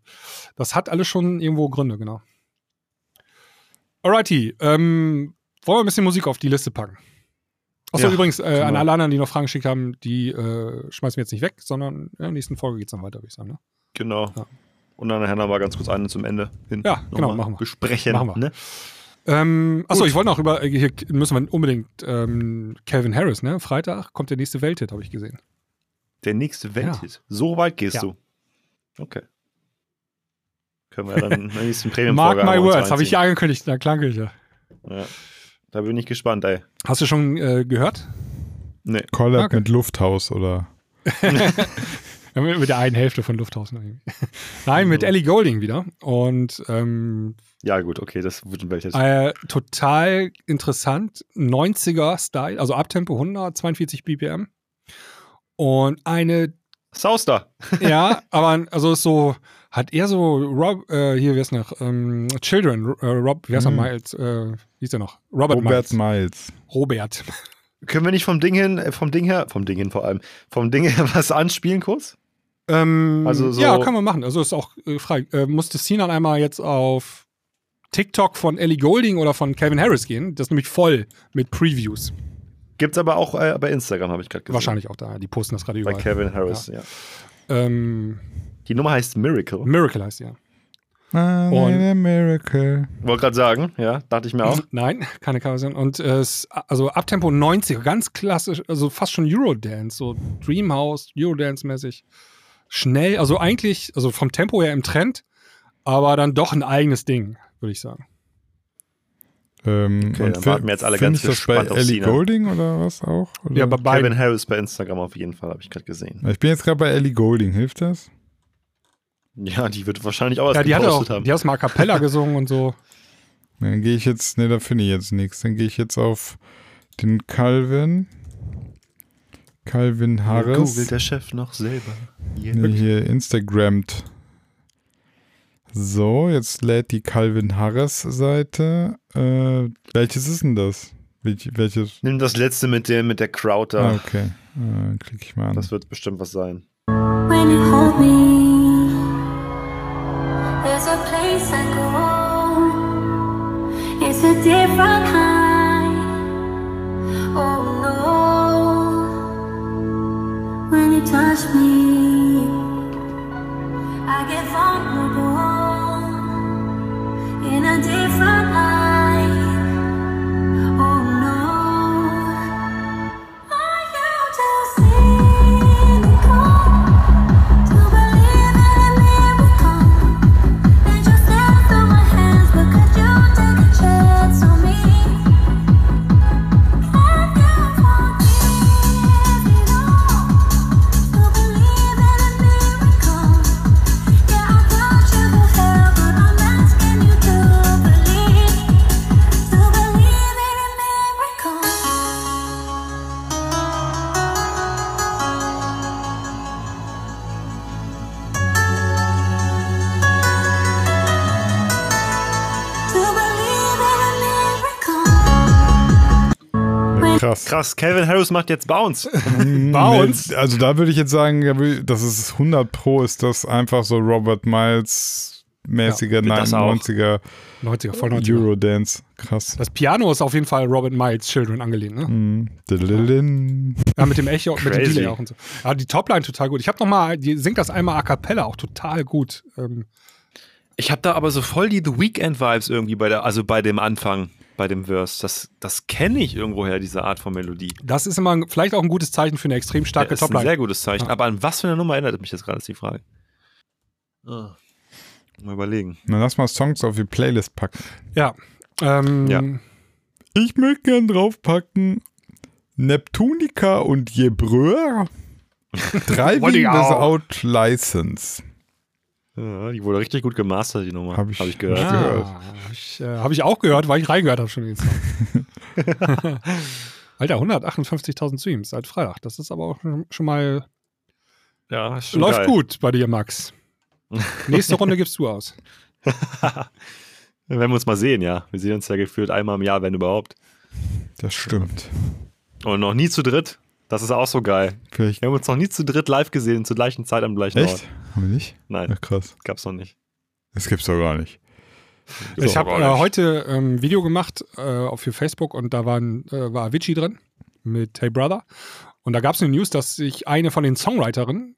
Das hat alles schon irgendwo Gründe, genau. Alrighty, ähm, wollen wir ein bisschen Musik auf die Liste packen? Achso, Ja, übrigens, äh, an alle anderen, die noch Fragen geschickt haben, die äh, schmeißen wir jetzt nicht weg, sondern in der nächsten Folge geht es dann weiter, würde ich sagen. Ne? Genau. Ja. Und dann nachher noch mal ganz kurz eine zum Ende hin. Ja, genau, machen wir. Besprechen. Machen wir. Ne? Ähm, achso, Gut. ich wollte noch über, äh, hier müssen wir unbedingt ähm, Calvin Harris, ne? Freitag kommt der nächste Welthit, habe ich gesehen. Der nächste Welthit. So weit gehst Ja. du. Okay. Können wir dann der nächsten premium Mark my words, habe ich ja angekündigt, na klang ich ja. Ja. Da bin ich gespannt, ey. Hast du schon äh, gehört? Nee. Collab Okay. mit Lufthaus oder. Ja, mit, mit der einen Hälfte von Lufthaus. noch irgendwie. Nein, mit Ellie Golding wieder. Und ähm, Ja, gut, okay, das wird ein Welthit. äh, total interessant. 90er-Style, also Abtempo 100, 42 BPM. Und eine Sauster. Ja, aber also ist so, hat er so Rob, äh, hier, wie ist noch, ähm, Children, äh, Rob, wie heißt er, Mhm. Miles, äh, wie ist er noch? Robert, Robert Miles. Miles. Robert. Können wir nicht vom Ding hin, äh, vom Ding her, vom Ding hin vor allem, vom Ding her was anspielen kurz? Ähm, Also so- Ja, kann man machen. Also ist auch äh, frei. Äh, musste Sinan einmal jetzt auf TikTok von Ellie Golding oder von Calvin Harris gehen. Das ist nämlich voll mit Previews. Gibt's aber auch äh, bei Instagram, habe ich gerade gesehen. Wahrscheinlich auch da. Die posten das gerade Bei überall. Kevin Harris, ja. Ähm, Die Nummer heißt Miracle. Miracle heißt sie ja. I Und- miracle. Wollte gerade sagen, ja, dachte ich mir auch. Nein, keine Coverversion. Und äh, es, also Abtempo 90, ganz klassisch, also fast schon Eurodance, so Dreamhouse, Eurodance-mäßig. Schnell, also eigentlich, also vom Tempo her im Trend, aber dann doch ein eigenes Ding, würde ich sagen. Ähm, Okay, und warten wir jetzt alle ganz das bei Ellie Sinan. Golding oder was auch? Oder? Ja, bei beiden. Kevin Harris bei Instagram auf jeden Fall, habe ich gerade gesehen. ich bin jetzt gerade bei Ellie Golding. Hilft das? Ja, die wird wahrscheinlich auch was Ja, die hat auch, haben. die hat es mal a cappella gesungen und so. Dann gehe ich jetzt, nee, da finde ich jetzt nichts. Dann gehe ich jetzt auf den Calvin. Calvin Harris. Googelt der Chef noch selber. Yeah. Nee, hier Instagrammed. So, jetzt lädt die Calvin Harris Seite. Äh, welches ist denn das? Welch, welches? Nimm das letzte mit der, mit der Crowd da. Ah, okay. Äh, Klicke ich mal an. Das wird bestimmt was sein. When you hold me, there's a place I go different high. Oh no, when you touch me, in a Krass. Krass, Calvin Harris macht jetzt Bounce. Bounce? Nee, Also da würde ich jetzt sagen, das ist 100 Pro, ist das einfach so Robert Miles mäßiger Ja, das auch. 99er 90er, voll 90er. Eurodance. Krass. Das Piano ist auf jeden Fall Robert Miles Children angelehnt, ne? Diddlin. Ja, mit dem Echo, mit dem. Delay auch und so. Ja, die Topline total gut. Ich habe noch mal, die singt das einmal a cappella auch total gut. Ähm, Ich habe da aber so voll die The Weekend-Vibes irgendwie bei der, also bei dem Anfang, bei dem Verse. Das, das kenne ich irgendwoher, diese Art von Melodie. das ist immer ein- vielleicht auch ein gutes Zeichen für eine extrem starke das ist ein Topline. sehr gutes Zeichen. Ja. Aber an was für eine Nummer erinnert mich das gerade, ist die Frage. Ah. Mal überlegen. Dann lass mal Songs auf die Playlist packen. Ja. Ähm, Ja. Ich möchte gern draufpacken Neptunica und Jebreur. Driving. Without License. Ja, die wurde richtig gut gemastert, die Nummer. Hab ich- ich gehört. Ja. gehört. Habe ich, äh, hab ich auch gehört, weil ich reingehört habe schon den Song. Alter, 158.000 Streams seit Freitag. Das ist aber auch schon mal. Ja, ist schon läuft geil. gut bei dir, Max. Nächste Runde gibst du aus. Wenn wir uns mal sehen, ja. Wir sehen uns ja gefühlt einmal im Jahr, wenn überhaupt. Das stimmt. Und noch nie zu dritt. Das ist auch so geil. Vielleicht. Wir haben uns noch nie zu dritt live gesehen, zur gleichen Zeit am gleichen Echt? Ort. Haben wir nicht? Nein, Ja, krass. gab's noch nicht. Das gibt's doch gar nicht. Ich habe äh, heute ein ähm, Video gemacht äh, auf für Facebook und da waren, äh, war Avicii drin mit Hey Brother. Und da gab es eine News, dass sich eine von den Songwriterinnen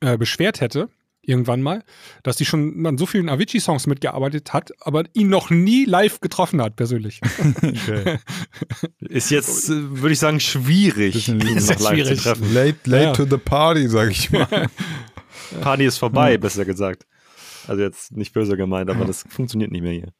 äh, beschwert hätte, irgendwann mal, dass sie schon an so vielen Avicii-Songs mitgearbeitet hat, aber ihn noch nie live getroffen hat, persönlich. Okay. Ist jetzt, äh, würde ich sagen, schwierig, ihn noch live schwierig. zu treffen. Late, late Ja. to the party, sag ich mal. Party ist vorbei, besser gesagt. Also jetzt nicht böse gemeint, aber das funktioniert nicht mehr hier.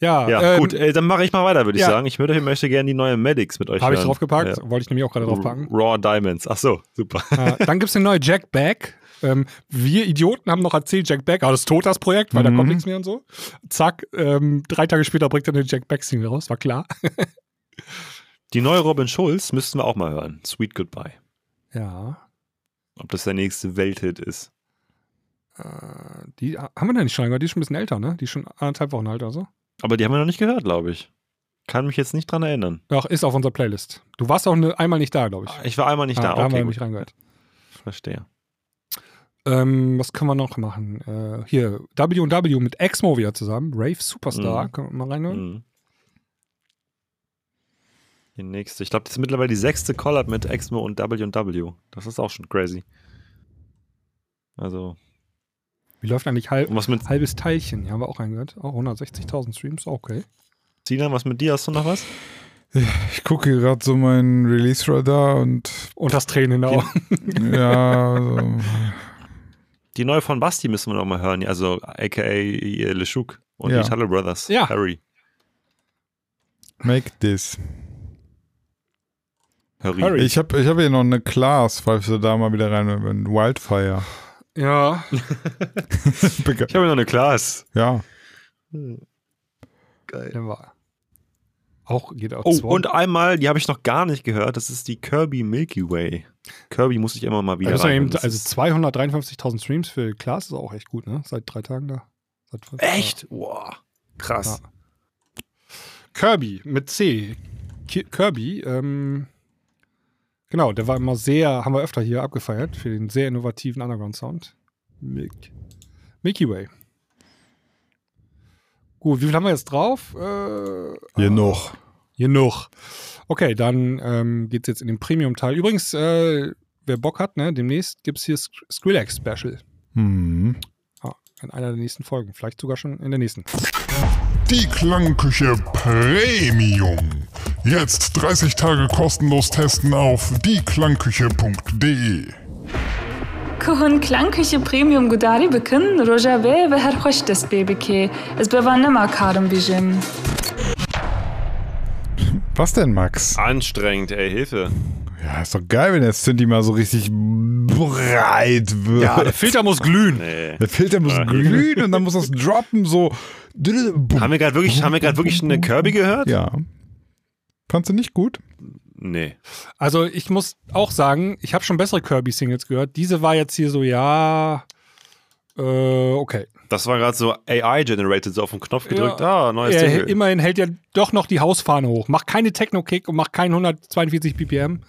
Ja, Ja, ähm, gut, äh, dann mache ich mal weiter, würde ich ja. sagen. Ich würde, möchte gerne die neue Medics mit euch Habe ich draufgepackt, Ja. wollte ich nämlich auch gerade draufpacken. Raw Diamonds. Ach so, super. Äh, dann gibt es eine neue Jack Back. Ähm, wir Idioten haben noch erzählt, Jack Back, aber das ist tot, das Projekt, weil da Mhm. kommt nichts mehr und so. Zack, ähm, drei Tage später bringt er eine Jack Back-Single raus, war klar. Die neue Robin Schulz müssten wir auch mal hören. Sweet Goodbye. Ja. Ob das der nächste Welthit ist. Äh, die haben wir da nicht schon gehört, die ist schon ein bisschen älter, ne? Die ist schon anderthalb Wochen alt oder so. Aber die haben wir noch nicht gehört, glaube ich. Kann mich jetzt nicht dran erinnern. Doch, ist auf unserer Playlist. Du warst auch ne, einmal nicht da, glaube ich. Ich war einmal nicht Ah, da. da haben wir Okay, nicht reingehört. Verstehe. Ähm, was können wir noch machen? Äh, hier, W&W mit Exmo wieder zusammen. Rave Superstar. Mhm. Können wir mal reinhören? Mhm. Die nächste. Ich glaube, das ist mittlerweile die sechste Collab mit Exmo und W&W. Das ist auch schon crazy. Also, Wie läuft eigentlich halb, was mit halbes Teilchen? Hier haben wir auch reingehört. Auch 160.000 Streams, okay. Sina, was mit dir? Hast du noch was? Ich gucke gerade so meinen Release-Radar und Und das Tränen in den Augen. ja, also, Die neue von Basti müssen wir noch mal hören. Also, aka LeShook und Ja. die Tuttle Brothers. Ja. Harry. make this. Harry. Harry. Ich habe ich hab hier noch eine Class, falls du da mal wieder rein wenn Wildfire. Ja. Ich habe noch eine Class. Ja, Geil. Der war. Auch geht auch Oh, und einmal, die habe ich noch gar nicht gehört, das ist die Kirby Milky Way. Kirby muss ich immer mal wieder ja rein. eben, also 253.000 Streams für Klaas ist auch echt gut, ne? Seit drei Tagen da. Seit fünf- Echt? Wow. Krass. Ja. Kirby mit C. Ki Kirby, ähm, genau, der war immer sehr, haben wir öfter hier abgefeiert für den sehr innovativen Underground-Sound. Milk, Milky Way. Gut, wie viel haben wir jetzt drauf? Äh, Hier noch. Genug. Okay, dann ähm, geht's jetzt in den Premium-Teil. Übrigens, äh, wer Bock hat, ne, demnächst gibt's hier Sk- Skrillex-Special. Hm. Ah, in einer der nächsten Folgen. Vielleicht sogar schon in der nächsten. Die Klangküche Premium. Jetzt 30 Tage kostenlos testen auf dieklangküche.de. کهن کلنکش پریمیوم گوداری بکن روژاوه و هر خوش دست بی بکی از بوانه ما کارم بیجم Was denn, Max? Anstrengend, ey, Hilfe. Ja, ist doch geil, wenn der Synthi mal so richtig breit wird. Ja, der Filter muss glühen. Nee. Der Filter muss Ah, glühen und dann muss das droppen so. Haben wir gerade wirklich, haben wir gerade wirklich eine Kirby gehört? Ja. Fandst du nicht gut? Nee. Also ich muss auch sagen, ich habe schon bessere Kirby-Singles gehört. Diese war jetzt hier so, ja, äh, okay. Das war gerade so AI-generated, so auf den Knopf gedrückt. Ja. Ah, neues Er, Single. immerhin hält er doch noch die Hausfahne hoch. Macht keine Techno-Kick und macht keinen 142 BPM.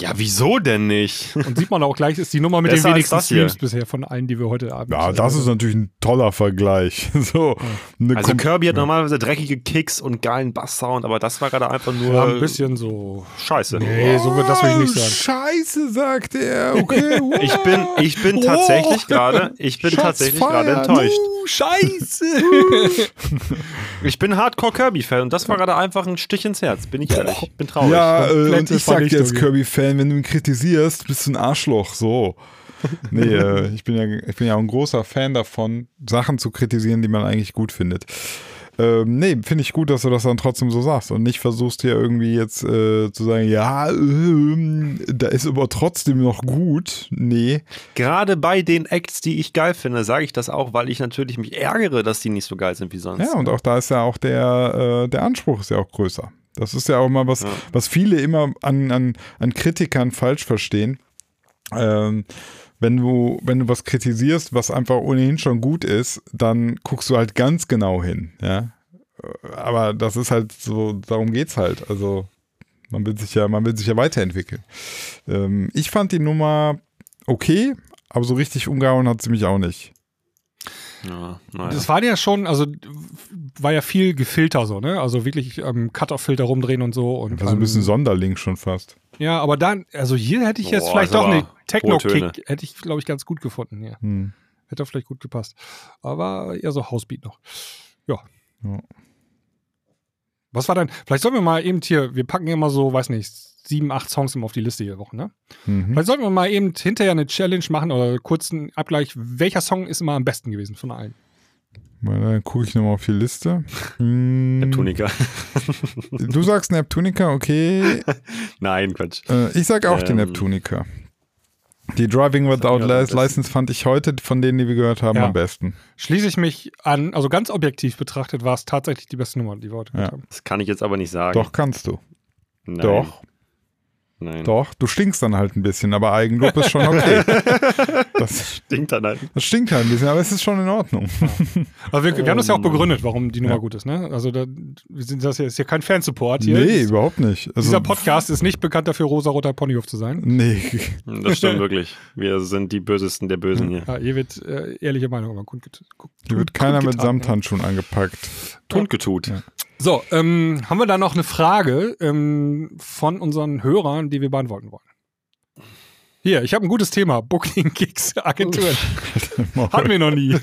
Ja, wieso denn nicht? Und sieht man auch gleich, ist die Nummer mit den Besser wenigsten. Streams bisher von allen, die wir heute Abend Ja, das ist natürlich ein toller Vergleich. So, eine Also Kom- Kirby hat normalerweise dreckige Kicks und geilen Basssound, aber das war gerade einfach nur ja, ein bisschen so. Scheiße. Nee, so wird das will ich nicht sagen. Scheiße, sagt er. Okay, wow. Ich bin, ich bin tatsächlich Oh. gerade, ich bin Shots tatsächlich gerade enttäuscht. Scheiße! Ich bin Hardcore Kirby-Fan und das war gerade einfach ein Stich ins Herz, bin ich ehrlich. Ich bin traurig. Ja, äh, und ich sag dir als. Kirby-Fan, wenn du ihn kritisierst, bist du ein Arschloch. So. Nee, äh, ich, bin ja, ich bin ja auch ein großer Fan davon, Sachen zu kritisieren, die man eigentlich gut findet. Ähm, nee, finde ich gut, dass du das dann trotzdem so sagst und nicht versuchst hier irgendwie jetzt äh, zu sagen, ja, ähm, da ist aber trotzdem noch gut. Nee. Gerade bei den Acts, die ich geil finde, sage ich das auch, weil ich natürlich mich ärgere, dass die nicht so geil sind wie sonst. Ja, und auch da ist ja auch der, äh, der Anspruch ist ja auch größer. Das ist ja auch mal was, was viele immer an, an, an Kritikern falsch verstehen. Ähm, wenn du, wenn du was kritisierst, was einfach ohnehin schon gut ist, dann guckst du halt ganz genau hin, ja. Aber das ist halt so, darum geht's halt. Also man will sich ja, man will sich ja weiterentwickeln. Ähm, ich fand die Nummer okay, aber so richtig umgehauen hat sie mich auch nicht. Ja, naja. Das war ja schon, also war ja viel gefilter so, ne? Also wirklich ähm, Cut-Off-Filter rumdrehen und so. Und, Also ein bisschen ähm, Sonderling schon fast. Ja, aber dann, also hier hätte ich jetzt Boah, vielleicht doch eine Techno-Kick, hätte ich, glaube ich, ganz gut gefunden hier. Hm. Hätte vielleicht gut gepasst. Aber eher so Housebeat noch. Ja. Ja. Was war dann, vielleicht sollten wir mal eben hier, wir packen ja immer so, weiß nicht, sieben, acht Songs immer auf die Liste jede Woche, ne? Mhm. Vielleicht sollten wir mal eben hinterher eine Challenge machen oder kurzen Abgleich, welcher Song ist immer am besten gewesen von allen? Mal, Dann gucke ich nochmal auf die Liste. Hm, Neptunica. Du sagst Neptunica, okay. Nein, Quatsch. Äh, ich sag auch die Ähm, Neptunica. Die Driving Without. License fand ich heute von denen, die wir gehört haben, Ja. am besten. Schließe ich mich an, also ganz objektiv betrachtet war es tatsächlich die beste Nummer, die wir heute gehört Ja. haben. Das kann ich jetzt aber nicht sagen. Doch, kannst du. Nein. Doch, Nein. doch. Du stinkst dann halt ein bisschen, aber Eigenlob ist schon okay. Das, Stinkt dann halt. das stinkt halt ein bisschen, aber es ist schon in Ordnung. Aber wir, wir haben das ja auch Mann. begründet, warum die Nummer Ja. gut ist, ne? Also da, wir sind das hier, ist hier kein Fansupport hier. Nee, überhaupt nicht. Also, Dieser Podcast ist nicht bekannt dafür, rosa-roter Ponyhof zu sein. Nee, Das stimmt wirklich. Wir sind die Bösesten der Bösen hier. Ja, hier wird äh, ehrliche Meinung immer kundget kund- hier wird keiner mit ja. Samthandschuhen angepackt. Kundgetut. So, ähm, haben wir da noch eine Frage ähm, von unseren Hörern, die wir beantworten wollen? Hier, ich habe ein gutes Thema. Booking Gigs Agenturen. Hatten wir noch nie.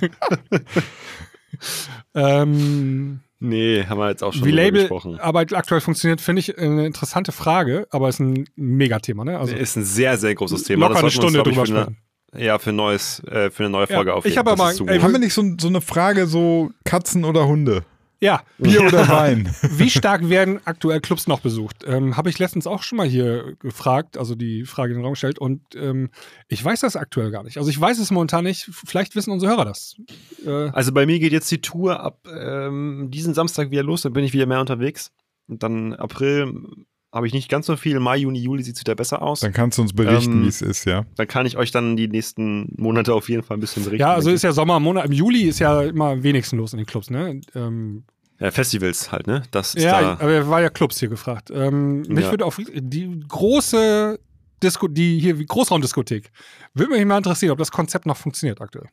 ähm, Nee, haben wir jetzt auch schon wie drüber gesprochen. Labelarbeit aktuell funktioniert, finde ich eine interessante Frage, aber ist ein Megathema, ne? Also ist ein sehr, sehr großes Thema. locker eine uns, Stunde ich, drüber für sprechen. Ja, für, ein neues, äh, für eine neue Ja, Folge ich aufheben. hab Das aber- ey. Haben wir nicht so, so eine Frage, so Katzen oder Hunde? Ja, Bier oder Wein? wie stark werden aktuell Clubs noch besucht? Ähm, Habe ich letztens auch schon mal hier gefragt, also die Frage in den Raum gestellt und ähm, ich weiß das aktuell gar nicht. Also ich weiß es momentan nicht. Vielleicht wissen unsere Hörer das. Äh, Also bei mir geht jetzt die Tour ab ähm, diesen Samstag wieder los, dann bin ich wieder mehr unterwegs. Und dann April habe ich nicht ganz so viel. Mai, Juni, Juli sieht es wieder besser aus. Dann kannst du uns berichten, Ähm, wie es ist, ja. Dann kann ich euch dann die nächsten Monate auf jeden Fall ein bisschen berichten. ja, also ist ja Sommermonat. Im Juli ist ja immer am wenigsten los in den Clubs, ne? Ähm, ja, Festivals halt, ne? Das ist ja, da. aber war ja Clubs hier gefragt. Ähm, mich Ja. würde auf die große Disco, die hier Großraumdiskothek, würde mich mal interessieren, ob das Konzept noch funktioniert aktuell.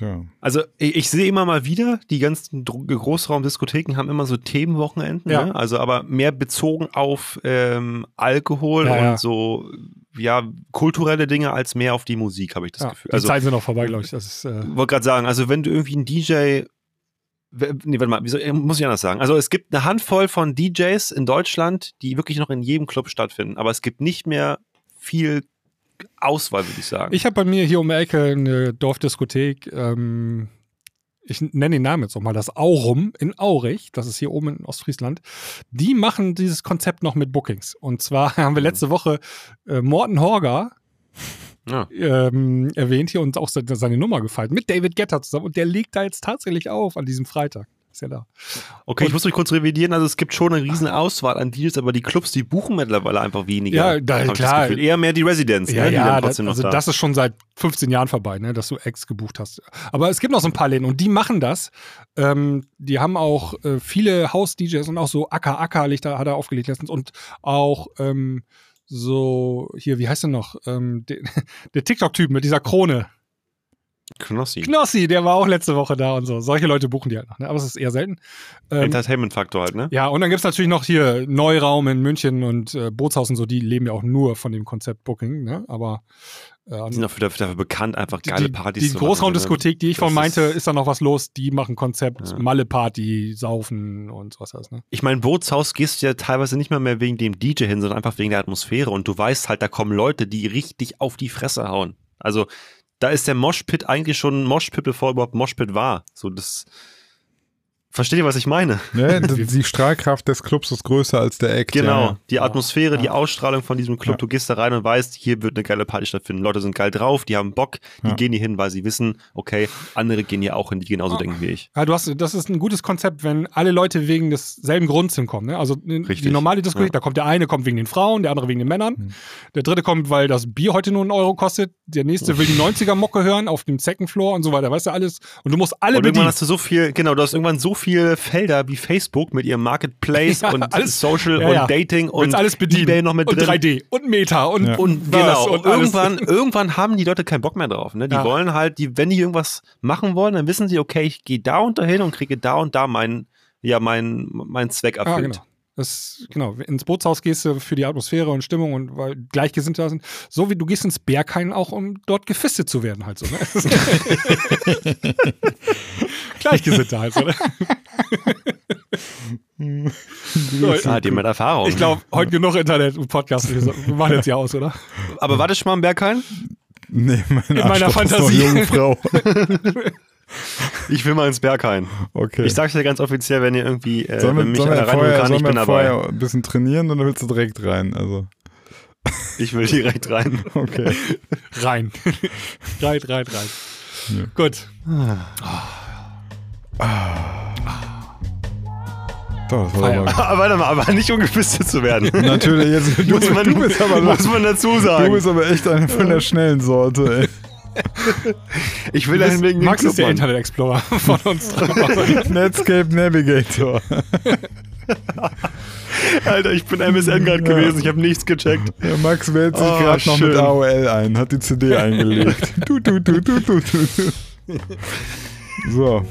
Ja. Also ich, ich sehe immer mal wieder, die ganzen Großraumdiskotheken haben immer so Themenwochenenden, Ja. ne? also aber mehr bezogen auf ähm, Alkohol Ja, und ja. so ja kulturelle Dinge als mehr auf die Musik, habe ich das Ja, Gefühl. die Also Zeiten sind auch vorbei, glaube ich. Ist, äh, wollte gerade sagen, also wenn du irgendwie ein DJ Nee, warte mal, wieso, äh, muss ich anders sagen. Also es gibt eine Handvoll von DJs in Deutschland, die wirklich noch in jedem Club stattfinden, aber es gibt nicht mehr viel Auswahl, würde ich sagen. Ich habe bei mir hier um die Ecke eine Dorfdiskothek. Ähm, ich nenne den Namen jetzt nochmal, das Aurum in Aurich, das ist hier oben in Ostfriesland. Die machen dieses Konzept noch mit Bookings. Und zwar haben wir letzte Woche äh, Morten Horger ja. ähm, erwähnt hier und auch se- seine Nummer gefallen mit David Getter zusammen. Und der legt da jetzt tatsächlich auf an diesem Freitag. Ist ja da. Okay, ich muss mich kurz revidieren. Also es gibt schon eine riesen Auswahl an Deals, aber die Clubs, die buchen mittlerweile einfach weniger. Ja, da- klar. Gefühl. Eher mehr die Residents, ne, die dann das, also da. das ist schon seit 15 Jahren vorbei, ne, dass du Ex gebucht hast. Aber es gibt noch so ein paar Läden und die machen das. Ähm, die haben auch äh, viele House-DJs und auch so Acker Acker Lichter hat er aufgelegt letztens und auch ähm, so hier, wie heißt der noch? Ähm, der der TikTok-Typ mit dieser Krone. Knossi. Knossi, der war auch letzte Woche da und so. Solche Leute buchen die halt noch, ne? aber es ist eher selten. Ähm, Entertainment-Faktor halt, ne? ja, und dann gibt es natürlich noch hier Neuraum in München und äh, Bootshaus und so, die leben ja auch nur von dem Konzept Booking, ne? Aber äh, Die sind auch dafür, dafür bekannt, einfach die, geile die, Partys die zu machen, Großraumdiskothek, die ich von meinte, ist- ist, da noch was los. Die machen Konzept, Ja. Malle-Party, Saufen und sowas alles, ne? Ich meine, Bootshaus gehst du ja teilweise nicht mal mehr wegen dem DJ hin, sondern einfach wegen der Atmosphäre. Und du weißt halt, da kommen Leute, die richtig auf die Fresse hauen. Also da ist der Moshpit eigentlich schon Moshpit, bevor überhaupt Moshpit war. So das. Versteht ihr, was ich meine? Ja, die, die Strahlkraft des Clubs ist größer als der Act. Genau, Ja. die Atmosphäre, die Ja. Ausstrahlung von diesem Club. Ja. Du gehst da rein und weißt, hier wird eine geile Party stattfinden. Leute sind geil drauf, die haben Bock, die Ja. gehen hier hin, weil sie wissen, okay, andere gehen hier auch hin, die genauso Ah. denken wie ich. Ja, du hast, das ist ein gutes Konzept, wenn alle Leute wegen desselben Grunds hinkommen. Ne? Also die Richtig. normale Diskothek, Ja. da kommt der eine kommt wegen den Frauen, der andere wegen den Männern. Hm. Der dritte kommt, weil das Bier heute nur einen Euro kostet. Der nächste will die 90er-Mocke hören auf dem Second Floor und so weiter. Weißt du alles? Und du musst alle Und irgendwann bedienen. hast du so viel, genau, du hast irgendwann so viele Felder wie Facebook mit ihrem Marketplace Ja, und alles- Social Ja, und ja. Dating und alles bedienen. eBay noch mit und drin. 3D und Meta und, Ja. Und genau, und, irgendwann, irgendwann haben die Leute keinen Bock mehr drauf. Ne? Die Ja. wollen halt, die, wenn die irgendwas machen wollen, dann wissen sie, okay, ich gehe da und dahin und kriege da und da meinen, ja, meinen, meinen Zweck Ah, erfüllt. genau. Das, genau, ins Bootshaus gehst du für die Atmosphäre und Stimmung und weil Gleichgesinnte da sind. So wie du gehst ins Berghain auch, um dort gefistet zu werden, halt so. Ne? Gleichgesinnte halt so. Ne? so, Da hat jemand Erfahrung. ich glaube, heute genug Internet und Podcast. Wir machen jetzt hier aus, oder? Aber warte schon mal im Berghain? Nee, mein In meiner Arschloch Fantasie. Jungfrau. Ich will mal ins Berghain. Okay. Ich sag's dir ganz offiziell, wenn ihr irgendwie, äh, sollen wir, mich sollen vorher, kann, ich bin dabei. ein bisschen trainieren oder willst du direkt rein? Also, Ich will direkt rein. okay. Rein. rein, rein, rein. Ja. Gut. So, das war aber, Aber warte mal, aber nicht um gefistet zu werden. natürlich, jetzt, du, muss, man, du bist aber muss man dazu sagen. Du bist aber echt eine von der schnellen Sorte, ey. ich will dahin wegen Max ist der. Internet Explorer von uns. drei. Netscape Navigator. Alter, ich bin MSN gerade Ja. gewesen, ich habe nichts gecheckt. Ja, Max wählt sich Oh, gerade noch mit AOL ein, hat die CD eingelegt. du, du, du, du, du, du. So,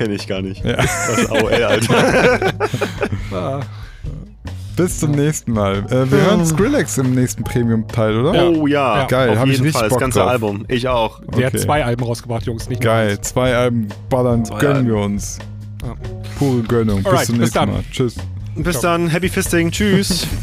Kenne ich gar nicht. ja. Das AOL, Alter. Ah. bis zum nächsten Mal. Äh, wir hören Skrillex im nächsten Premium-Teil, oder? Oh ja, Ja. Geil, auf hab ich jeden richtig Fall, das Bock ganze drauf. Album. Ich auch. Der Okay. hat zwei Alben rausgebracht, Jungs. Nicht Geil, eins. zwei Alben ballern, Zwei gönnen Alben. wir uns. Ja. Pure Gönnung. Alright, bis zum bis nächsten dann. Mal. Tschüss. Bis dann, Happy Fisting, tschüss.